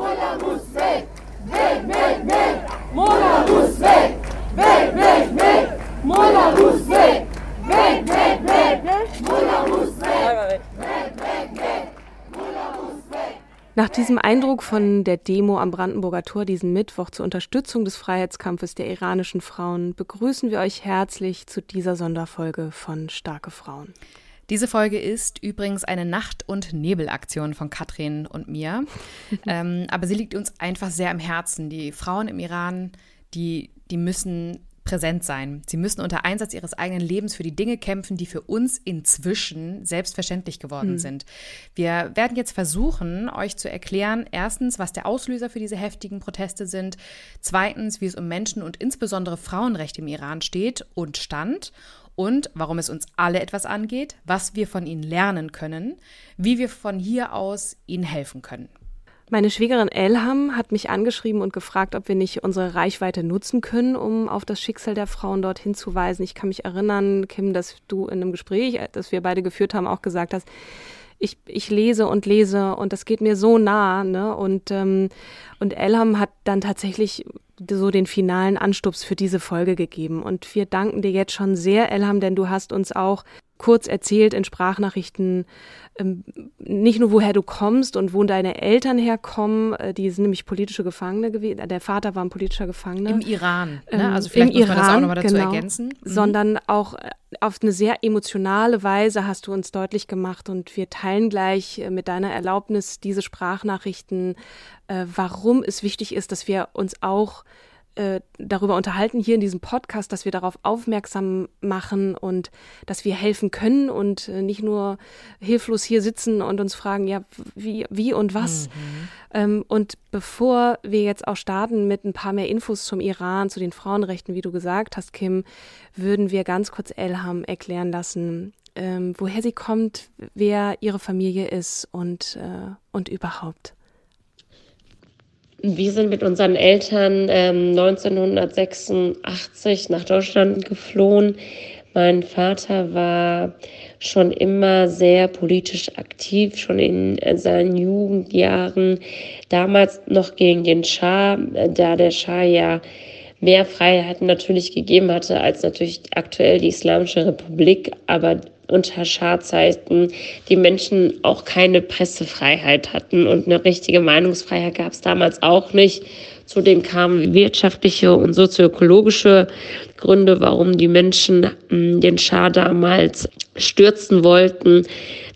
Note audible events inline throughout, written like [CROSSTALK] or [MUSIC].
Mola muss weg! Weg, weg, weg! Mola muss weg! Weg, weg, weg! Mola muss weg! Weg, weg, weg! Mola muss weg! Weg, weg, weg! Mola muss weg! Nach diesem Eindruck von der Demo am Brandenburger Tor diesen Mittwoch zur Unterstützung des Freiheitskampfes der iranischen Frauen begrüßen wir euch herzlich zu dieser Sonderfolge von Starke Frauen. Diese Folge ist übrigens eine Nacht- und Nebelaktion von Katrin und mir. [LAUGHS] ähm, aber sie liegt uns einfach sehr am Herzen. Die Frauen im Iran, die, die müssen präsent sein. Sie müssen unter Einsatz ihres eigenen Lebens für die Dinge kämpfen, die für uns inzwischen selbstverständlich geworden mhm. sind. Wir werden jetzt versuchen, euch zu erklären, erstens, was der Auslöser für diese heftigen Proteste sind, zweitens, wie es um Menschen und insbesondere Frauenrechte im Iran steht und stand und warum es uns alle etwas angeht, was wir von ihnen lernen können, wie wir von hier aus ihnen helfen können. Meine Schwiegerin Elham hat mich angeschrieben und gefragt, ob wir nicht unsere Reichweite nutzen können, um auf das Schicksal der Frauen dort hinzuweisen. Ich kann mich erinnern, Kim, dass du in einem Gespräch, das wir beide geführt haben, auch gesagt hast, ich, ich lese und lese und das geht mir so nah. Ne? Und, ähm, und Elham hat dann tatsächlich so den finalen Anstups für diese Folge gegeben. Und wir danken dir jetzt schon sehr, Elham, denn du hast uns auch kurz erzählt in Sprachnachrichten, ähm, nicht nur woher du kommst und wo deine Eltern herkommen, äh, die sind nämlich politische Gefangene gewesen, der Vater war ein politischer Gefangener. Im Iran, ne? Ähm, also vielleicht muss Iran, man das auch nochmal dazu genau, ergänzen. Mhm. Sondern auch äh, auf eine sehr emotionale Weise hast du uns deutlich gemacht und wir teilen gleich äh, mit deiner Erlaubnis diese Sprachnachrichten, warum es wichtig ist, dass wir uns auch äh, darüber unterhalten hier in diesem Podcast, dass wir darauf aufmerksam machen und dass wir helfen können und äh, nicht nur hilflos hier sitzen und uns fragen, ja, wie, wie und was. Mhm. Ähm, und bevor wir jetzt auch starten mit ein paar mehr Infos zum Iran, zu den Frauenrechten, wie du gesagt hast, Kim, würden wir ganz kurz Elham erklären lassen, ähm, woher sie kommt, wer ihre Familie ist und, äh, und überhaupt. Wir sind mit unseren Eltern ähm, 1986 nach Deutschland geflohen. Mein Vater war schon immer sehr politisch aktiv, schon in seinen Jugendjahren, damals noch gegen den Schah, da der Schah ja mehr Freiheiten natürlich gegeben hatte als natürlich aktuell die Islamische Republik, aber unter Schadzeiten die Menschen auch keine Pressefreiheit hatten und eine richtige Meinungsfreiheit gab es damals auch nicht. Zudem kamen wirtschaftliche und sozioökologische Gründe, warum die Menschen hm, den Schah damals stürzen wollten.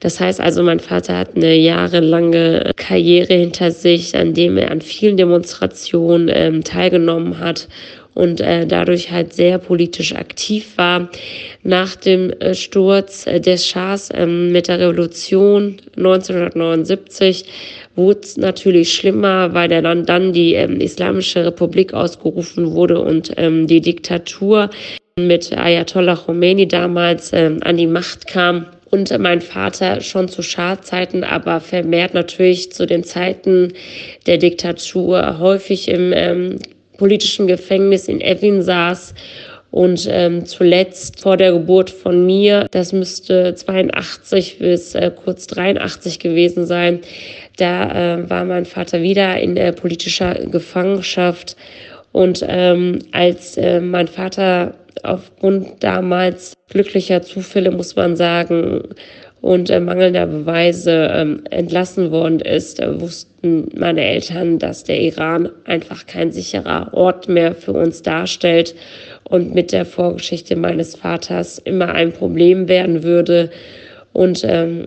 Das heißt also, mein Vater hat eine jahrelange Karriere hinter sich, an dem er an vielen Demonstrationen ähm, teilgenommen hat und äh, dadurch halt sehr politisch aktiv war. Nach dem äh, Sturz äh, des Schahs ähm, mit der Revolution 1979 wurde es natürlich schlimmer, weil dann, dann die ähm, Islamische Republik ausgerufen wurde und ähm, die Diktatur mit Ayatollah Khomeini damals ähm, an die Macht kam. Und mein Vater schon zu Schadzeiten, aber vermehrt natürlich zu den Zeiten der Diktatur häufig im ähm, politischen Gefängnis in Evin saß und ähm, zuletzt vor der Geburt von mir, das müsste 82 bis äh, kurz 83 gewesen sein, da äh, war mein Vater wieder in äh, politischer Gefangenschaft. Und ähm, als äh, mein Vater aufgrund damals glücklicher Zufälle, muss man sagen, und äh, mangelnder Beweise ähm, entlassen worden ist, äh, wussten meine Eltern, dass der Iran einfach kein sicherer Ort mehr für uns darstellt und mit der Vorgeschichte meines Vaters immer ein Problem werden würde. Und ähm,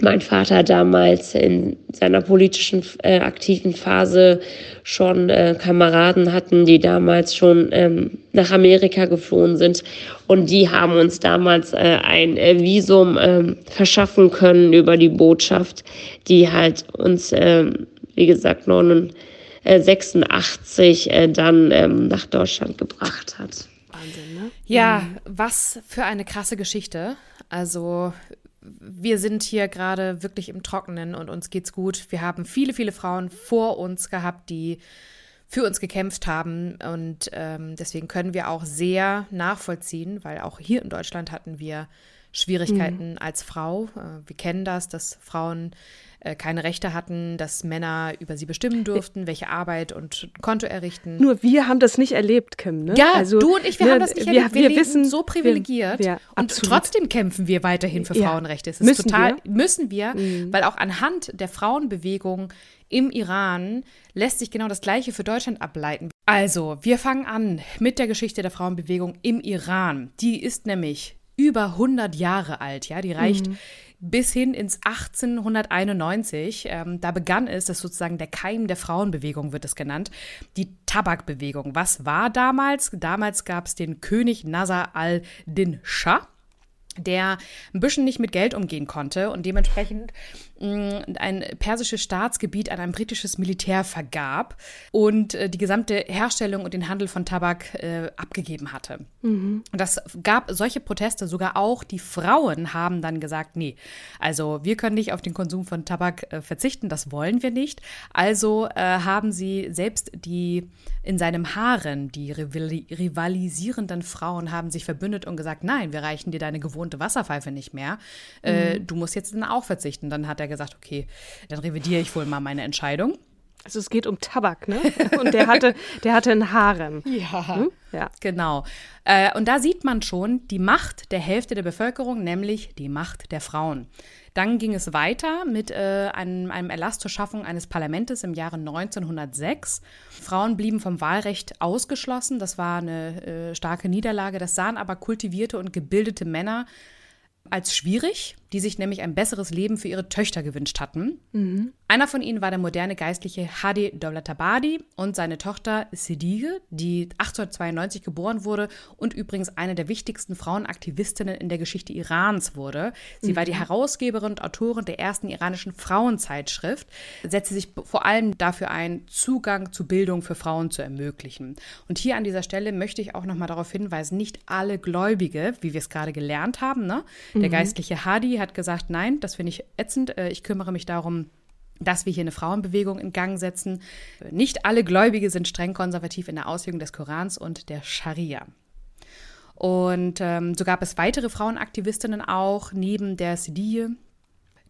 mein Vater damals in seiner politischen äh, aktiven Phase schon äh, Kameraden hatten, die damals schon ähm, nach Amerika geflohen sind. Und die haben uns damals äh, ein äh, Visum ähm, verschaffen können über die Botschaft, die halt uns, ähm, wie gesagt, 86 äh, dann ähm, nach Deutschland gebracht hat. Wahnsinn, ne? Ja, mhm. was für eine krasse Geschichte. Also wir sind hier gerade wirklich im Trockenen und uns geht's gut. Wir haben viele, viele Frauen vor uns gehabt, die für uns gekämpft haben. Und ähm, deswegen können wir auch sehr nachvollziehen, weil auch hier in Deutschland hatten wir Schwierigkeiten mhm. als Frau. Äh, wir kennen das, dass Frauen äh, keine Rechte hatten, dass Männer über sie bestimmen durften, welche Arbeit und Konto errichten. Nur wir haben das nicht erlebt, Kim. Ne? Ja, also, du und ich, wir ne, haben das nicht wir, erlebt. Wir, wir wissen so privilegiert wir, wir, und trotzdem kämpfen wir weiterhin für ja. Frauenrechte. Es ist müssen total wir? müssen wir, mhm. weil auch anhand der Frauenbewegung im Iran lässt sich genau das Gleiche für Deutschland ableiten. Also, wir fangen an mit der Geschichte der Frauenbewegung im Iran. Die ist nämlich über 100 Jahre alt, ja, die reicht mhm bis hin ins 1891. Ähm, da begann es, das ist sozusagen der Keim der Frauenbewegung, wird es genannt, die Tabakbewegung. Was war damals? Damals gab es den König Nasser al-Din Shah der ein bisschen nicht mit Geld umgehen konnte und dementsprechend ein persisches Staatsgebiet an ein britisches Militär vergab und äh, die gesamte Herstellung und den Handel von Tabak äh, abgegeben hatte. Mhm. Und das gab solche Proteste, sogar auch die Frauen haben dann gesagt, nee, also wir können nicht auf den Konsum von Tabak äh, verzichten, das wollen wir nicht. Also äh, haben sie selbst die in seinem Haaren, die rivalisierenden Frauen haben sich verbündet und gesagt, nein, wir reichen dir deine gewohnte Wasserpfeife nicht mehr. Äh, mhm. du musst jetzt dann auch verzichten. Dann hat er gesagt, okay, dann revidiere ich wohl mal meine Entscheidung. Also es geht um Tabak, ne? [LAUGHS] Und der hatte, der hatte einen Harem. Ja, hm? ja. genau. Äh, und da sieht man schon die Macht der Hälfte der Bevölkerung, nämlich die Macht der Frauen. Dann ging es weiter mit äh, einem, einem, Erlass zur Schaffung eines Parlaments im Jahre 1906. Frauen blieben vom Wahlrecht ausgeschlossen. Das war eine äh, starke Niederlage. Das sahen aber kultivierte und gebildete Männer als schwierig, die sich nämlich ein besseres Leben für ihre Töchter gewünscht hatten. Mhm. Einer von ihnen war der moderne Geistliche Hadi Dowlatabadi und seine Tochter Sidige, die 1892 geboren wurde und übrigens eine der wichtigsten Frauenaktivistinnen in der Geschichte Irans wurde. Sie mhm. war die mhm. Herausgeberin und Autorin der ersten iranischen Frauenzeitschrift, setzte sich vor allem dafür ein, Zugang zu Bildung für Frauen zu ermöglichen. Und hier an dieser Stelle möchte ich auch noch mal darauf hinweisen, nicht alle Gläubige, wie wir es gerade gelernt haben, ne? der mhm. geistliche Hadi hat gesagt, nein, das finde ich ätzend, äh, ich kümmere mich darum, dass wir hier eine Frauenbewegung in Gang setzen. Nicht alle Gläubige sind streng konservativ in der Auslegung des Korans und der Scharia. Und ähm, so gab es weitere Frauenaktivistinnen auch, neben der Sidie,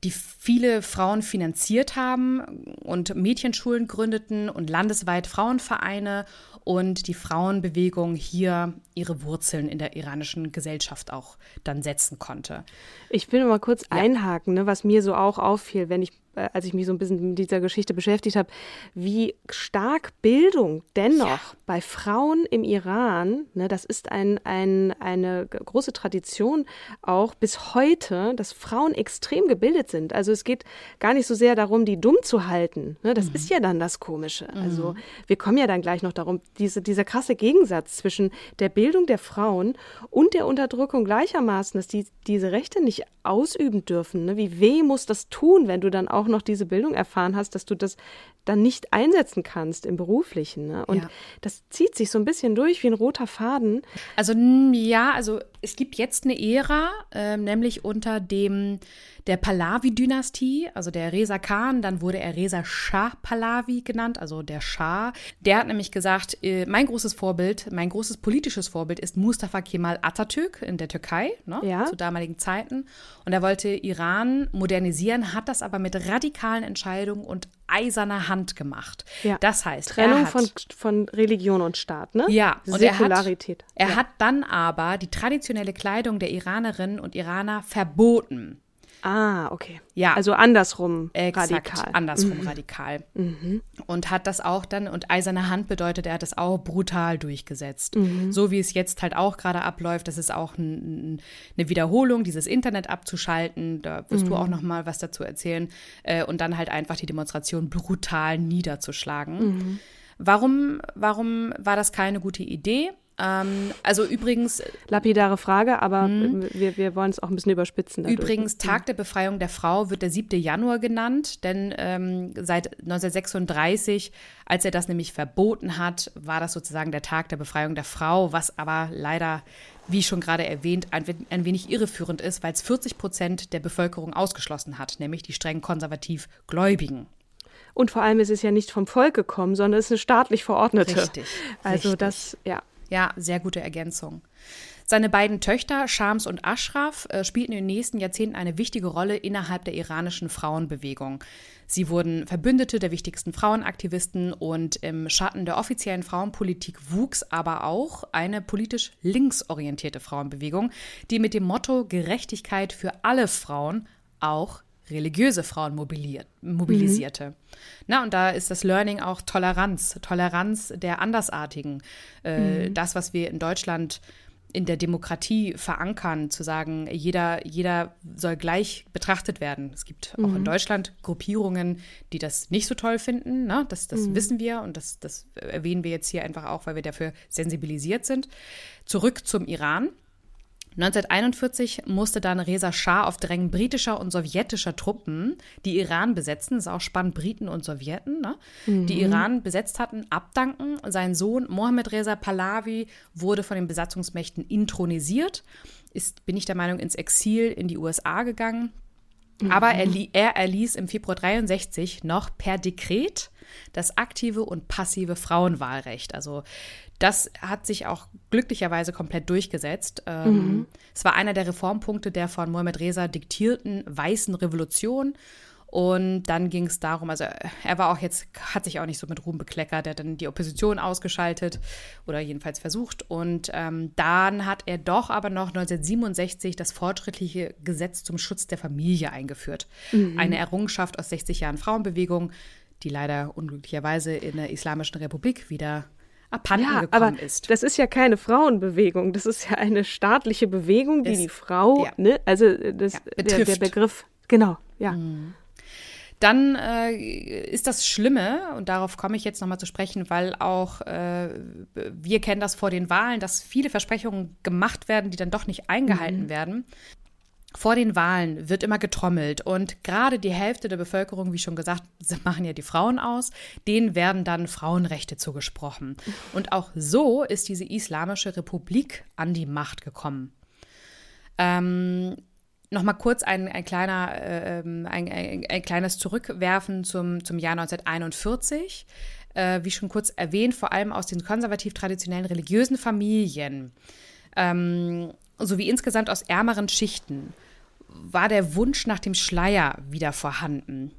die viele Frauen finanziert haben und Mädchenschulen gründeten und landesweit Frauenvereine und die Frauenbewegung hier ihre Wurzeln in der iranischen Gesellschaft auch dann setzen konnte. Ich will mal kurz ja. einhaken, ne, was mir so auch auffiel, wenn ich als ich mich so ein bisschen mit dieser Geschichte beschäftigt habe, wie stark Bildung dennoch ja. bei Frauen im Iran, ne, das ist ein, ein, eine große Tradition auch bis heute, dass Frauen extrem gebildet sind. Also es geht gar nicht so sehr darum, die dumm zu halten. Ne, das mhm. ist ja dann das Komische. Also mhm. Also wir kommen ja dann gleich noch darum, diese, dieser krasse Gegensatz zwischen der Bildung der Frauen und der Unterdrückung gleichermaßen, dass die diese Rechte nicht ausüben dürfen. Ne? Wie weh muss das tun, wenn du dann auch auch noch diese Bildung erfahren hast, dass du das dann nicht einsetzen kannst im Beruflichen. Ne? Und ja. das zieht sich so ein bisschen durch wie ein roter Faden. Also ja, also es gibt jetzt eine Ära, äh, nämlich unter dem der Pahlavi-Dynastie, also der Reza Khan, dann wurde er Reza Shah Pahlavi genannt, also der Shah. Der hat nämlich gesagt, äh, mein großes Vorbild, mein großes politisches Vorbild ist Mustafa Kemal Atatürk in der Türkei, ne, ja. zu damaligen Zeiten. Und er wollte Iran modernisieren, hat das aber mit radikalen Entscheidungen und eiserner Hand gemacht. Ja. Das heißt, Trennung hat, von, von Religion und Staat, ne? Ja, und Säkularität. Er, hat, er ja. hat dann aber die traditionelle Kleidung der Iranerinnen und Iraner verboten. Ah, okay. Ja. Also andersrum Exakt, radikal. andersrum radikal. Und hat das auch dann, und eiserne Hand bedeutet, er hat das auch brutal durchgesetzt. So wie es jetzt halt auch gerade abläuft, das ist auch ein, ein, eine Wiederholung, dieses Internet abzuschalten. Da wirst du auch noch mal was dazu erzählen. Äh, und dann halt einfach die Demonstration brutal niederzuschlagen. Warum, warum war das keine gute Idee? Ähm, also übrigens, Lapidare Frage, aber wir, wir wollen es auch ein bisschen überspitzen. Dadurch. Übrigens, Tag der Befreiung der Frau wird der 7. Januar genannt, denn ähm, seit 1936, als er das nämlich verboten hat, war das sozusagen der Tag der Befreiung der Frau, was aber leider, wie schon gerade erwähnt, ein, ein wenig irreführend ist, weil es 40 Prozent der Bevölkerung ausgeschlossen hat, nämlich die streng konservativ Gläubigen. Und vor allem ist es ja nicht vom Volk gekommen, sondern es ist eine staatlich verordnete. Richtig, Also richtig. das, ja. Ja, sehr gute Ergänzung. Seine beiden Töchter, Shams und Ashraf, äh, spielten in den nächsten Jahrzehnten eine wichtige Rolle innerhalb der iranischen Frauenbewegung. Sie wurden Verbündete der wichtigsten Frauenaktivisten und im Schatten der offiziellen Frauenpolitik wuchs aber auch eine politisch linksorientierte Frauenbewegung, die mit dem Motto Gerechtigkeit für alle Frauen auch religiöse Frauen mobilisierte. Na, und da ist das Learning auch Toleranz, Toleranz der Andersartigen. Äh, Das, was wir in Deutschland in der Demokratie verankern, zu sagen, jeder, jeder soll gleich betrachtet werden. Es gibt auch in Deutschland Gruppierungen, die das nicht so toll finden. Ne? Das, das wissen wir und das, das erwähnen wir jetzt hier einfach auch, weil wir dafür sensibilisiert sind. Zurück zum Iran. 1941 musste dann Reza Schah auf Drängen britischer und sowjetischer Truppen, die Iran besetzten, ist auch spannend, Briten und Sowjeten, ne? die Iran besetzt hatten, abdanken. Sein Sohn Mohammed Reza Pahlavi wurde von den Besatzungsmächten intronisiert, ist, bin ich der Meinung, ins Exil in die USA gegangen. Aber er, er erließ im Februar 63 noch per Dekret das aktive und passive Frauenwahlrecht. Also das hat sich auch glücklicherweise komplett durchgesetzt. Ähm, Es war einer der Reformpunkte der von Mohammed Reza diktierten weißen Revolution. Und dann ging es darum, also er war auch jetzt, hat sich auch nicht so mit Ruhm bekleckert, er hat dann die Opposition ausgeschaltet oder jedenfalls versucht. Und ähm, dann hat er doch aber noch 1967 das fortschrittliche Gesetz zum Schutz der Familie eingeführt. Eine Errungenschaft aus 60 Jahren Frauenbewegung, die leider unglücklicherweise in der Islamischen Republik wieder abhanden Ja, aber gekommen ist. das ist ja keine Frauenbewegung, das ist ja eine staatliche Bewegung, die Das- die Frau, ja. ne, also das, Ja, der, der. Begriff, genau, ja. Dann äh, ist das Schlimme, und darauf komme ich jetzt nochmal zu sprechen, weil auch äh, wir kennen das vor den Wahlen, dass viele Versprechungen gemacht werden, die dann doch nicht eingehalten werden. Vor den Wahlen wird immer getrommelt und gerade die Hälfte der Bevölkerung, wie schon gesagt, machen ja die Frauen aus, denen werden dann Frauenrechte zugesprochen. Und auch so ist diese Islamische Republik an die Macht gekommen. Ähm, Nochmal kurz ein, ein, kleiner, äh, ähm, ein, ein, ein kleines Zurückwerfen zum, zum Jahr 1941. Äh, wie schon kurz erwähnt, vor allem aus den konservativ-traditionellen religiösen Familien ähm, sowie insgesamt aus ärmeren Schichten war der Wunsch nach dem Schleier wieder vorhanden,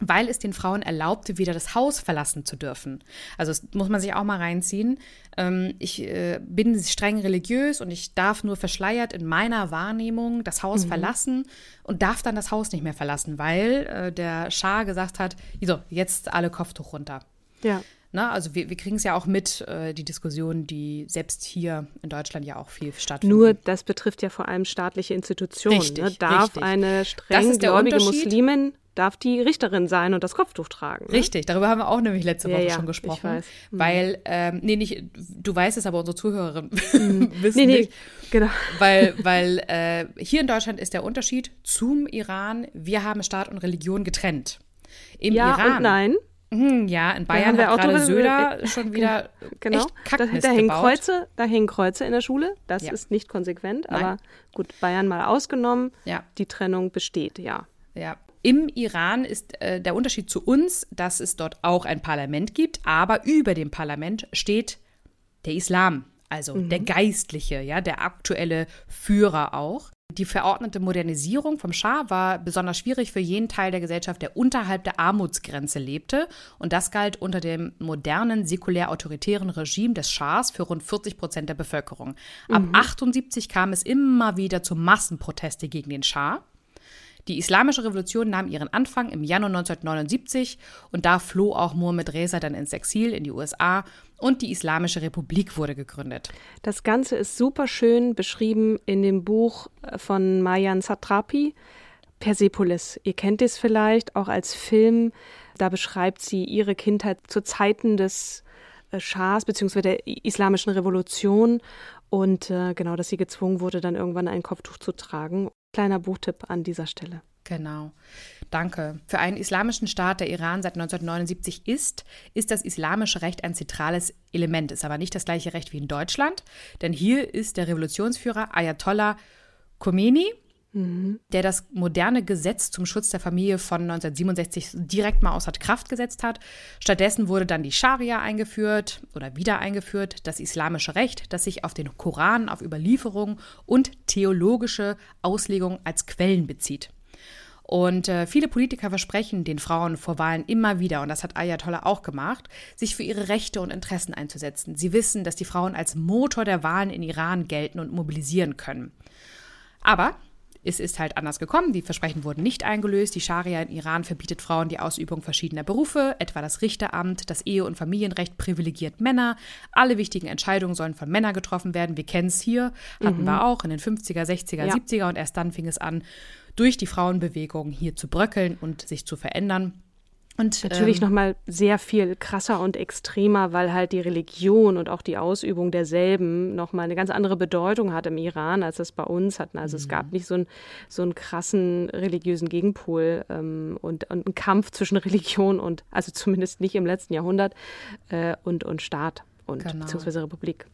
weil es den Frauen erlaubte, wieder das Haus verlassen zu dürfen. Also das muss man sich auch mal reinziehen. Ähm, ich äh, bin streng religiös und ich darf nur verschleiert in meiner Wahrnehmung das Haus verlassen und darf dann das Haus nicht mehr verlassen, weil äh, der Schah gesagt hat, so, jetzt alle Kopftuch runter. ja. Ne? Also wir, wir kriegen es ja auch mit, äh, die Diskussion, die selbst hier in Deutschland ja auch viel stattfindet. Nur das betrifft ja vor allem staatliche Institutionen. Richtig, ne? Darf richtig. eine Das streng ist der gläubige. Muslimin, darf die Richterin sein und das Kopftuch tragen. Ne? Richtig, darüber haben wir auch nämlich letzte Woche ja, schon ich gesprochen. weiß. Mhm. Weil, ähm, nee, nicht, du weißt es, aber unsere Zuhörerinnen [LAUGHS] wissen Nee, nee, nicht. genau. Weil, weil äh, hier in Deutschland ist der Unterschied zum Iran, wir haben Staat und Religion getrennt. Im Ja Iran. und nein. Hm, ja, in Bayern hat gerade Söder schon [LAUGHS] wieder Genau. echt Da, Kackmist da hängen gebaut. Kreuze, da hängen Kreuze in der Schule. Das Ja. ist nicht konsequent, Nein. aber gut, Bayern mal ausgenommen. Ja. Die Trennung besteht, ja. Ja. Im Iran ist äh, der Unterschied zu uns, dass es dort auch ein Parlament gibt, aber über dem Parlament steht der Islam, also der Geistliche, ja, der aktuelle Führer auch. Die verordnete Modernisierung vom Schah war besonders schwierig für jeden Teil der Gesellschaft, der unterhalb der Armutsgrenze lebte. Und das galt unter dem modernen, säkulär-autoritären Regime des Schahs für rund 40 Prozent der Bevölkerung. Ab 78 kam es immer wieder zu Massenproteste gegen den Schah. Die Islamische Revolution nahm ihren Anfang im Januar 1979 und da floh auch Mohammed Reza dann ins Exil in die USA und die Islamische Republik wurde gegründet. Das Ganze ist super schön beschrieben in dem Buch von Mayan Satrapi, Persepolis. Ihr kennt es vielleicht auch als Film. Da beschreibt sie ihre Kindheit zu Zeiten des äh, Schahs bzw. der Islamischen Revolution und äh, genau, dass sie gezwungen wurde, dann irgendwann ein Kopftuch zu tragen. Kleiner Buchtipp an dieser Stelle. Genau. Danke. Für einen islamischen Staat, der Iran seit 1979 ist, ist das islamische Recht ein zentrales Element, ist aber nicht das gleiche Recht wie in Deutschland, denn hier ist der Revolutionsführer Ayatollah Khomeini der das moderne Gesetz zum Schutz der Familie von 1967 direkt mal außer Kraft gesetzt hat. Stattdessen wurde dann die Scharia eingeführt oder wieder eingeführt, das islamische Recht, das sich auf den Koran, auf Überlieferung und theologische Auslegung als Quellen bezieht. Und äh, viele Politiker versprechen den Frauen vor Wahlen immer wieder, und das hat Ayatollah auch gemacht, sich für ihre Rechte und Interessen einzusetzen. Sie wissen, dass die Frauen als Motor der Wahlen in Iran gelten und mobilisieren können. Aber es ist halt anders gekommen. Die Versprechen wurden nicht eingelöst. Die Scharia in Iran verbietet Frauen die Ausübung verschiedener Berufe, etwa das Richteramt, das Ehe- und Familienrecht privilegiert Männer. Alle wichtigen Entscheidungen sollen von Männern getroffen werden. Wir kennen es hier, hatten mhm. wir auch in den 50er, 60er, ja. 70er und erst dann fing es an, durch die Frauenbewegung hier zu bröckeln und sich zu verändern. Und, Natürlich ähm, nochmal sehr viel krasser und extremer, weil halt die Religion und auch die Ausübung derselben nochmal eine ganz andere Bedeutung hat im Iran, als es bei uns hatten. Also es gab mhm. nicht so, ein, so einen krassen religiösen Gegenpol ähm, und, und einen Kampf zwischen [LAUGHS] Religion und, also zumindest nicht im letzten Jahrhundert, äh, und, und Staat und genau. beziehungsweise Republik.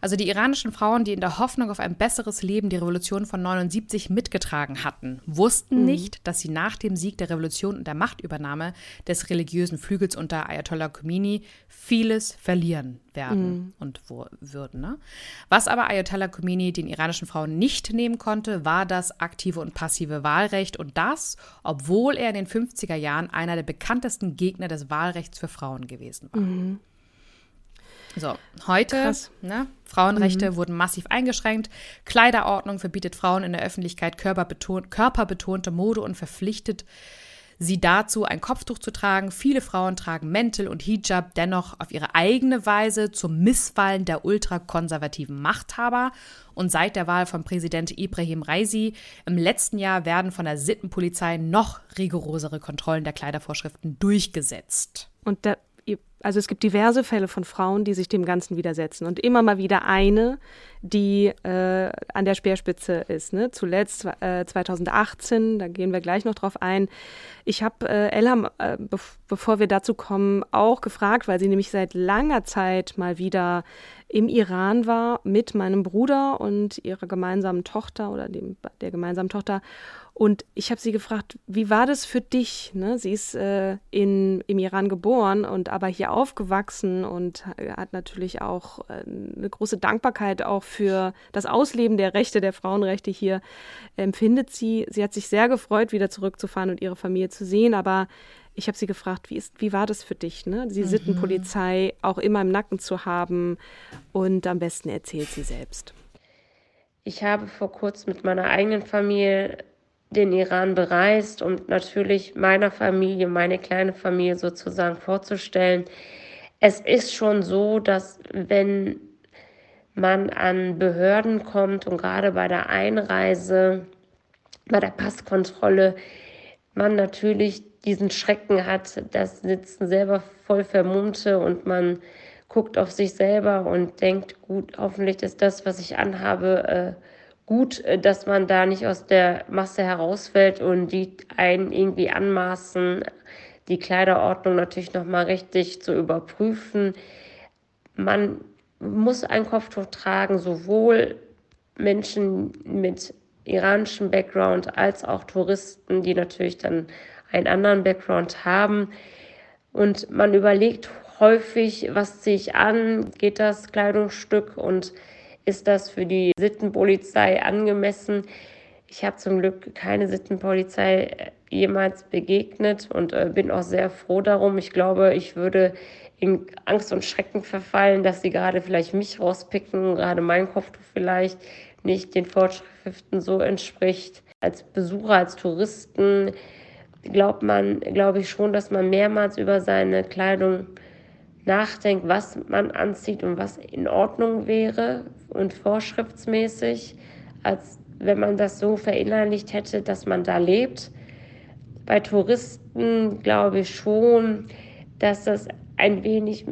Also die iranischen Frauen, die in der Hoffnung auf ein besseres Leben die Revolution von 79 mitgetragen hatten, wussten mhm. nicht, dass sie nach dem Sieg der Revolution und der Machtübernahme des religiösen Flügels unter Ayatollah Khomeini vieles verlieren werden mhm. und würden. Ne? Was aber Ayatollah Khomeini den iranischen Frauen nicht nehmen konnte, war das aktive und passive Wahlrecht und das, obwohl er in den 50er Jahren einer der bekanntesten Gegner des Wahlrechts für Frauen gewesen war. Mhm. So, heute, ne, Frauenrechte mhm. wurden massiv eingeschränkt. Kleiderordnung verbietet Frauen in der Öffentlichkeit körperbeton körperbetonte Mode und verpflichtet sie dazu, ein Kopftuch zu tragen. Viele Frauen tragen Mäntel und Hijab dennoch auf ihre eigene Weise zum Missfallen der ultrakonservativen Machthaber. Und seit der Wahl von Präsident Ibrahim Raisi im letzten Jahr werden von der Sittenpolizei noch rigorosere Kontrollen der Kleidervorschriften durchgesetzt. Und der also es gibt diverse Fälle von Frauen, die sich dem Ganzen widersetzen und immer mal wieder eine, die äh, an der Speerspitze ist. Ne? Zuletzt äh, 2018, da gehen wir gleich noch drauf ein. Ich habe äh, Elham, äh, be bevor wir dazu kommen, auch gefragt, weil sie nämlich seit langer Zeit mal wieder im Iran war mit meinem Bruder und ihrer gemeinsamen Tochter oder dem, der gemeinsamen Tochter und ich habe sie gefragt, wie war das für dich? Ne? Sie ist äh, in, im Iran geboren und aber hier aufgewachsen und hat natürlich auch äh, eine große Dankbarkeit auch für das Ausleben der Rechte, der Frauenrechte hier empfindet sie. Sie hat sich sehr gefreut, wieder zurückzufahren und ihre Familie zu sehen, aber ich habe sie gefragt, wie, ist, wie war das für dich, ne? die mhm. Sittenpolizei auch immer im Nacken zu haben und am besten erzählt sie selbst. Ich habe vor kurzem mit meiner eigenen Familie den Iran bereist, um natürlich meiner Familie, meine kleine Familie sozusagen vorzustellen. Es ist schon so, dass wenn man an Behörden kommt und gerade bei der Einreise, bei der Passkontrolle, man natürlich diesen Schrecken hat, das sitzen selber voll Vermummte und man guckt auf sich selber und denkt, gut, hoffentlich ist das, was ich anhabe, äh, gut, äh, dass man da nicht aus der Masse herausfällt und die einen irgendwie anmaßen, die Kleiderordnung natürlich nochmal richtig zu überprüfen. Man muss ein Kopftuch tragen, sowohl Menschen mit iranischem Background als auch Touristen, die natürlich dann einen anderen Background haben. Und man überlegt häufig, was ziehe ich an, geht das Kleidungsstück und ist das für die Sittenpolizei angemessen? Ich habe zum Glück keine Sittenpolizei äh, jemals begegnet und äh, bin auch sehr froh darum. Ich glaube, ich würde in Angst und Schrecken verfallen, dass sie gerade vielleicht mich rauspicken, gerade mein Kopftuch vielleicht nicht den Vorschriften so entspricht. als Besucher, als Touristen glaubt man, glaube ich schon, dass man mehrmals über seine Kleidung nachdenkt, was man anzieht und was in Ordnung wäre und vorschriftsmäßig, als wenn man das so verinnerlicht hätte, dass man da lebt. Bei Touristen glaube ich schon, dass das ein wenig,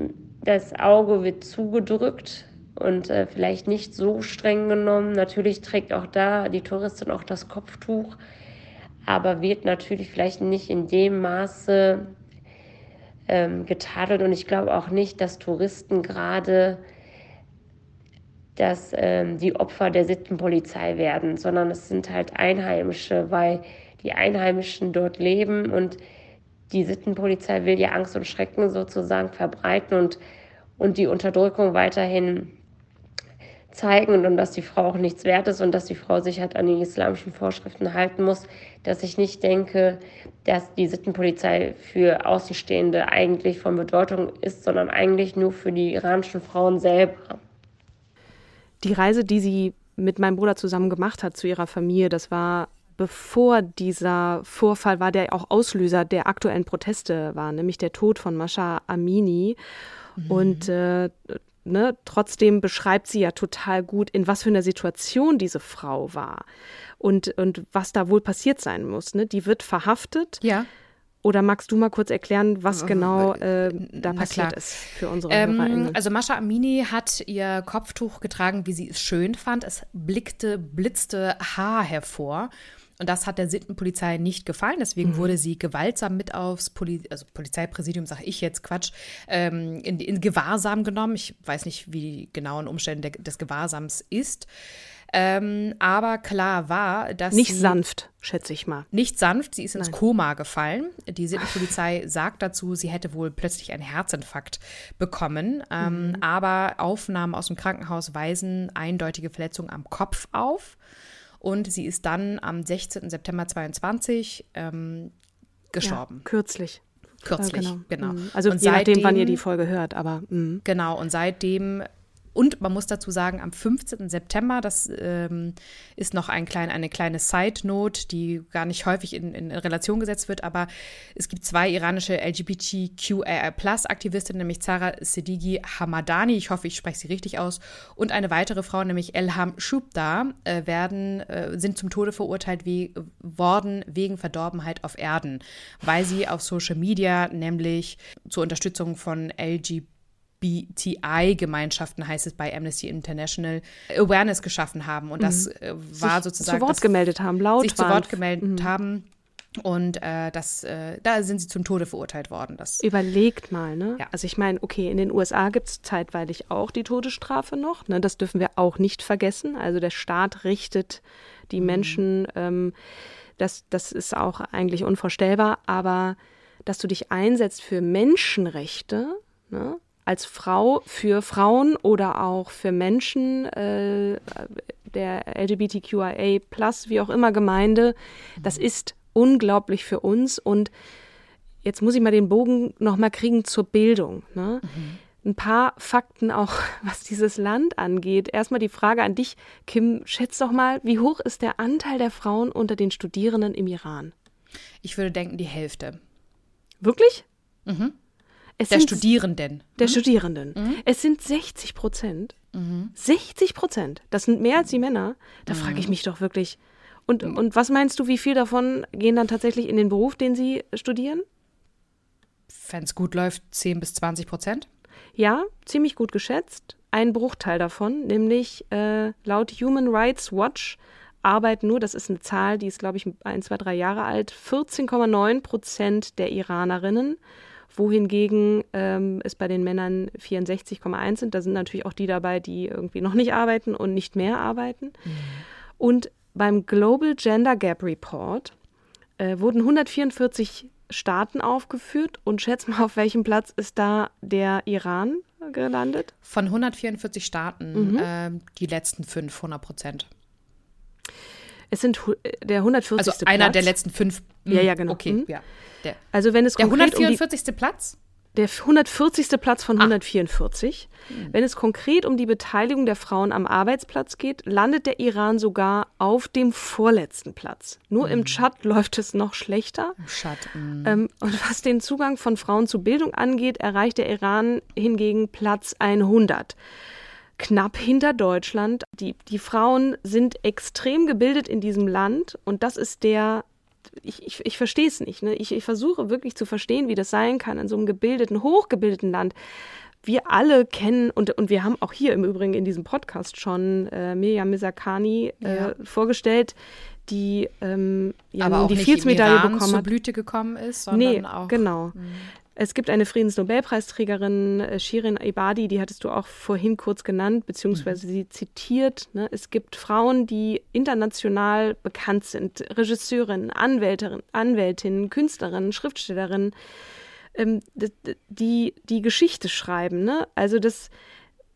das Auge wird zugedrückt und äh, vielleicht nicht so streng genommen. Natürlich trägt auch da die Touristin auch das Kopftuch, aber wird natürlich vielleicht nicht in dem Maße ähm, getadelt. Und ich glaube auch nicht, dass Touristen gerade dass ähm, die Opfer der Sittenpolizei werden, sondern es sind halt Einheimische, weil die Einheimischen dort leben und die Sittenpolizei will ja Angst und Schrecken sozusagen verbreiten und, und die Unterdrückung weiterhin zeigen und dass die Frau auch nichts wert ist und dass die Frau sich halt an die islamischen Vorschriften halten muss, dass ich nicht denke, dass die Sittenpolizei für Außenstehende eigentlich von Bedeutung ist, sondern eigentlich nur für die iranischen Frauen selber. Die Reise, die sie mit meinem Bruder zusammen gemacht hat zu ihrer Familie, das war bevor dieser Vorfall war, der auch Auslöser der aktuellen Proteste war, nämlich der Tod von Mascha Amini. Mhm. Und äh, ne, trotzdem beschreibt sie ja total gut, in was für einer Situation diese Frau war und, und was da wohl passiert sein muss. Ne? Die wird verhaftet. Ja. Oder magst du mal kurz erklären, was genau äh, da passiert klar. ist für unsere ähm, HörerInnen? Also Mascha Amini hat ihr Kopftuch getragen, wie sie es schön fand. Es blickte, blitzte Haar hervor. Und das hat der Sittenpolizei nicht gefallen. Deswegen mhm. wurde sie gewaltsam mit aufs Poli also Polizeipräsidium, sage ich jetzt Quatsch, ähm, in, in, Gewahrsam genommen. Ich weiß nicht, wie die genauen Umstände des Gewahrsams ist. Ähm, aber klar war, dass. Nicht sanft, schätze ich mal. Nicht sanft, sie ist ins Nein. Koma gefallen. Die Sittenpolizei [LAUGHS] sagt dazu, sie hätte wohl plötzlich einen Herzinfarkt bekommen. Ähm, mhm. Aber Aufnahmen aus dem Krankenhaus weisen eindeutige Verletzungen am Kopf auf. Und sie ist dann am 16. September 22 ähm, gestorben. Ja, kürzlich. Kürzlich, genau. genau. Mhm. Also und je seitdem, nachdem, wann ihr die Folge hört, aber. Mh. Genau, und seitdem und man muss dazu sagen, am 15. September, das ähm, ist noch ein klein, eine kleine Side-Note, die gar nicht häufig in, in, Relation gesetzt wird, aber es gibt zwei iranische LGBTQAI-Plus-Aktivistinnen, nämlich Zara Sedigi Hamadani, ich hoffe, ich spreche sie richtig aus, und eine weitere Frau, nämlich Elham Shubda, äh, werden, äh, sind zum Tode verurteilt wie, worden wegen Verdorbenheit auf Erden, weil sie auf Social Media nämlich zur Unterstützung von LGBT LGBTI-Gemeinschaften, heißt es bei Amnesty International, Awareness geschaffen haben. Und das mhm. äh, war sich sozusagen. Zu Wort gemeldet haben, laut. Sich zu Wort gemeldet mhm. haben. Und äh, das, äh, da sind sie zum Tode verurteilt worden. Das, Überlegt mal, ne? Ja. Also ich meine, okay, in den USA gibt es zeitweilig auch die Todesstrafe noch. Ne? Das dürfen wir auch nicht vergessen. Also der Staat richtet die mhm. Menschen, ähm, das, das ist auch eigentlich unvorstellbar, aber dass du dich einsetzt für Menschenrechte, ne? Als Frau für Frauen oder auch für Menschen äh, der LGBTQIA plus, wie auch immer Gemeinde, das ist unglaublich für uns. Und jetzt muss ich mal den Bogen nochmal kriegen zur Bildung. Ne? Mhm. Ein paar Fakten auch, [LAUGHS] was dieses Land angeht. Erstmal die Frage an dich, Kim, schätz doch mal, wie hoch ist der Anteil der Frauen unter den Studierenden im Iran? Ich würde denken, die Hälfte. Wirklich? Mhm. Es der Studierenden. Der mhm. Studierenden. Mhm. Es sind 60 Prozent. Mhm. 60 Prozent. Das sind mehr als die Männer. Da frage ich mhm. mich doch wirklich. Und, mhm. und was meinst du, wie viel davon gehen dann tatsächlich in den Beruf, den sie studieren? Wenn es gut läuft, 10 bis 20 Prozent. Ja, ziemlich gut geschätzt. Ein Bruchteil davon, nämlich äh, laut Human Rights Watch arbeiten nur, das ist eine Zahl, die ist, glaube ich, ein, zwei, drei Jahre alt, 14,9 Prozent der Iranerinnen wohingegen ähm, es bei den Männern 64,1 sind. Da sind natürlich auch die dabei, die irgendwie noch nicht arbeiten und nicht mehr arbeiten. Mhm. Und beim Global Gender Gap Report äh, wurden 144 Staaten aufgeführt und schätz mal, auf welchem Platz ist da der Iran gelandet? Von 144 Staaten mhm. äh, die letzten fünf, 100 Prozent. Es sind äh, der 140. Also einer Platz. der letzten fünf. Ja, ja, genau. Okay, mhm. ja. Der, also wenn es der 144. Um Platz? der 140. Platz von 144. Ah. Wenn es konkret um die Beteiligung der Frauen am Arbeitsplatz geht, landet der Iran sogar auf dem vorletzten Platz. Nur mhm. im Tschad läuft es noch schlechter. Im Tschad. Mhm. Ähm, und was den Zugang von Frauen zu Bildung angeht, erreicht der Iran hingegen Platz 100 knapp hinter Deutschland. Die, die Frauen sind extrem gebildet in diesem Land und das ist der ich, ich, ich verstehe es nicht. Ne? Ich, ich versuche wirklich zu verstehen, wie das sein kann in so einem gebildeten, hochgebildeten Land. Wir alle kennen, und, und wir haben auch hier im Übrigen in diesem Podcast schon äh, Mirjam Misakani äh, ja. vorgestellt, die ähm, ja, die Fields-Medaille bekommen hat. zur Blüte gekommen ist, sondern nee, auch. Genau. Mh. Es gibt eine Friedensnobelpreisträgerin, äh, Shirin Ebadi, die hattest du auch vorhin kurz genannt, beziehungsweise mhm. sie zitiert. Ne? Es gibt Frauen, die international bekannt sind, Regisseurinnen, Anwälterinnen, Anwältinnen, Künstlerinnen, Schriftstellerinnen, ähm, die die Geschichte schreiben. Ne? Also das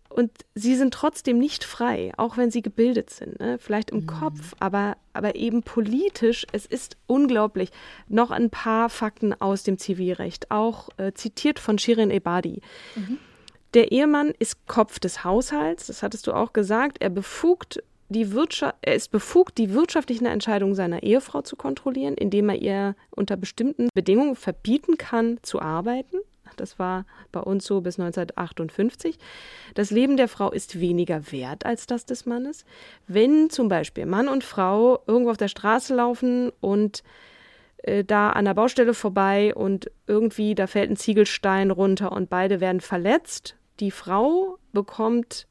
und sie sind trotzdem nicht frei, auch wenn sie gebildet sind, ne? vielleicht im mhm. Kopf, aber, aber eben politisch. Es ist unglaublich. Noch ein paar Fakten aus dem Zivilrecht, auch äh, zitiert von Shirin Ebadi. Mhm. Der Ehemann ist Kopf des Haushalts, das hattest du auch gesagt. Er befugt die Wirtschaft, er ist befugt, die wirtschaftlichen Entscheidungen seiner Ehefrau zu kontrollieren, indem er ihr unter bestimmten Bedingungen verbieten kann, zu arbeiten. Das war bei uns so bis 1958. Das Leben der Frau ist weniger wert als das des Mannes. Wenn zum Beispiel Mann und Frau irgendwo auf der Straße laufen und äh, da an der Baustelle vorbei und irgendwie da fällt ein Ziegelstein runter und beide werden verletzt, die Frau bekommt,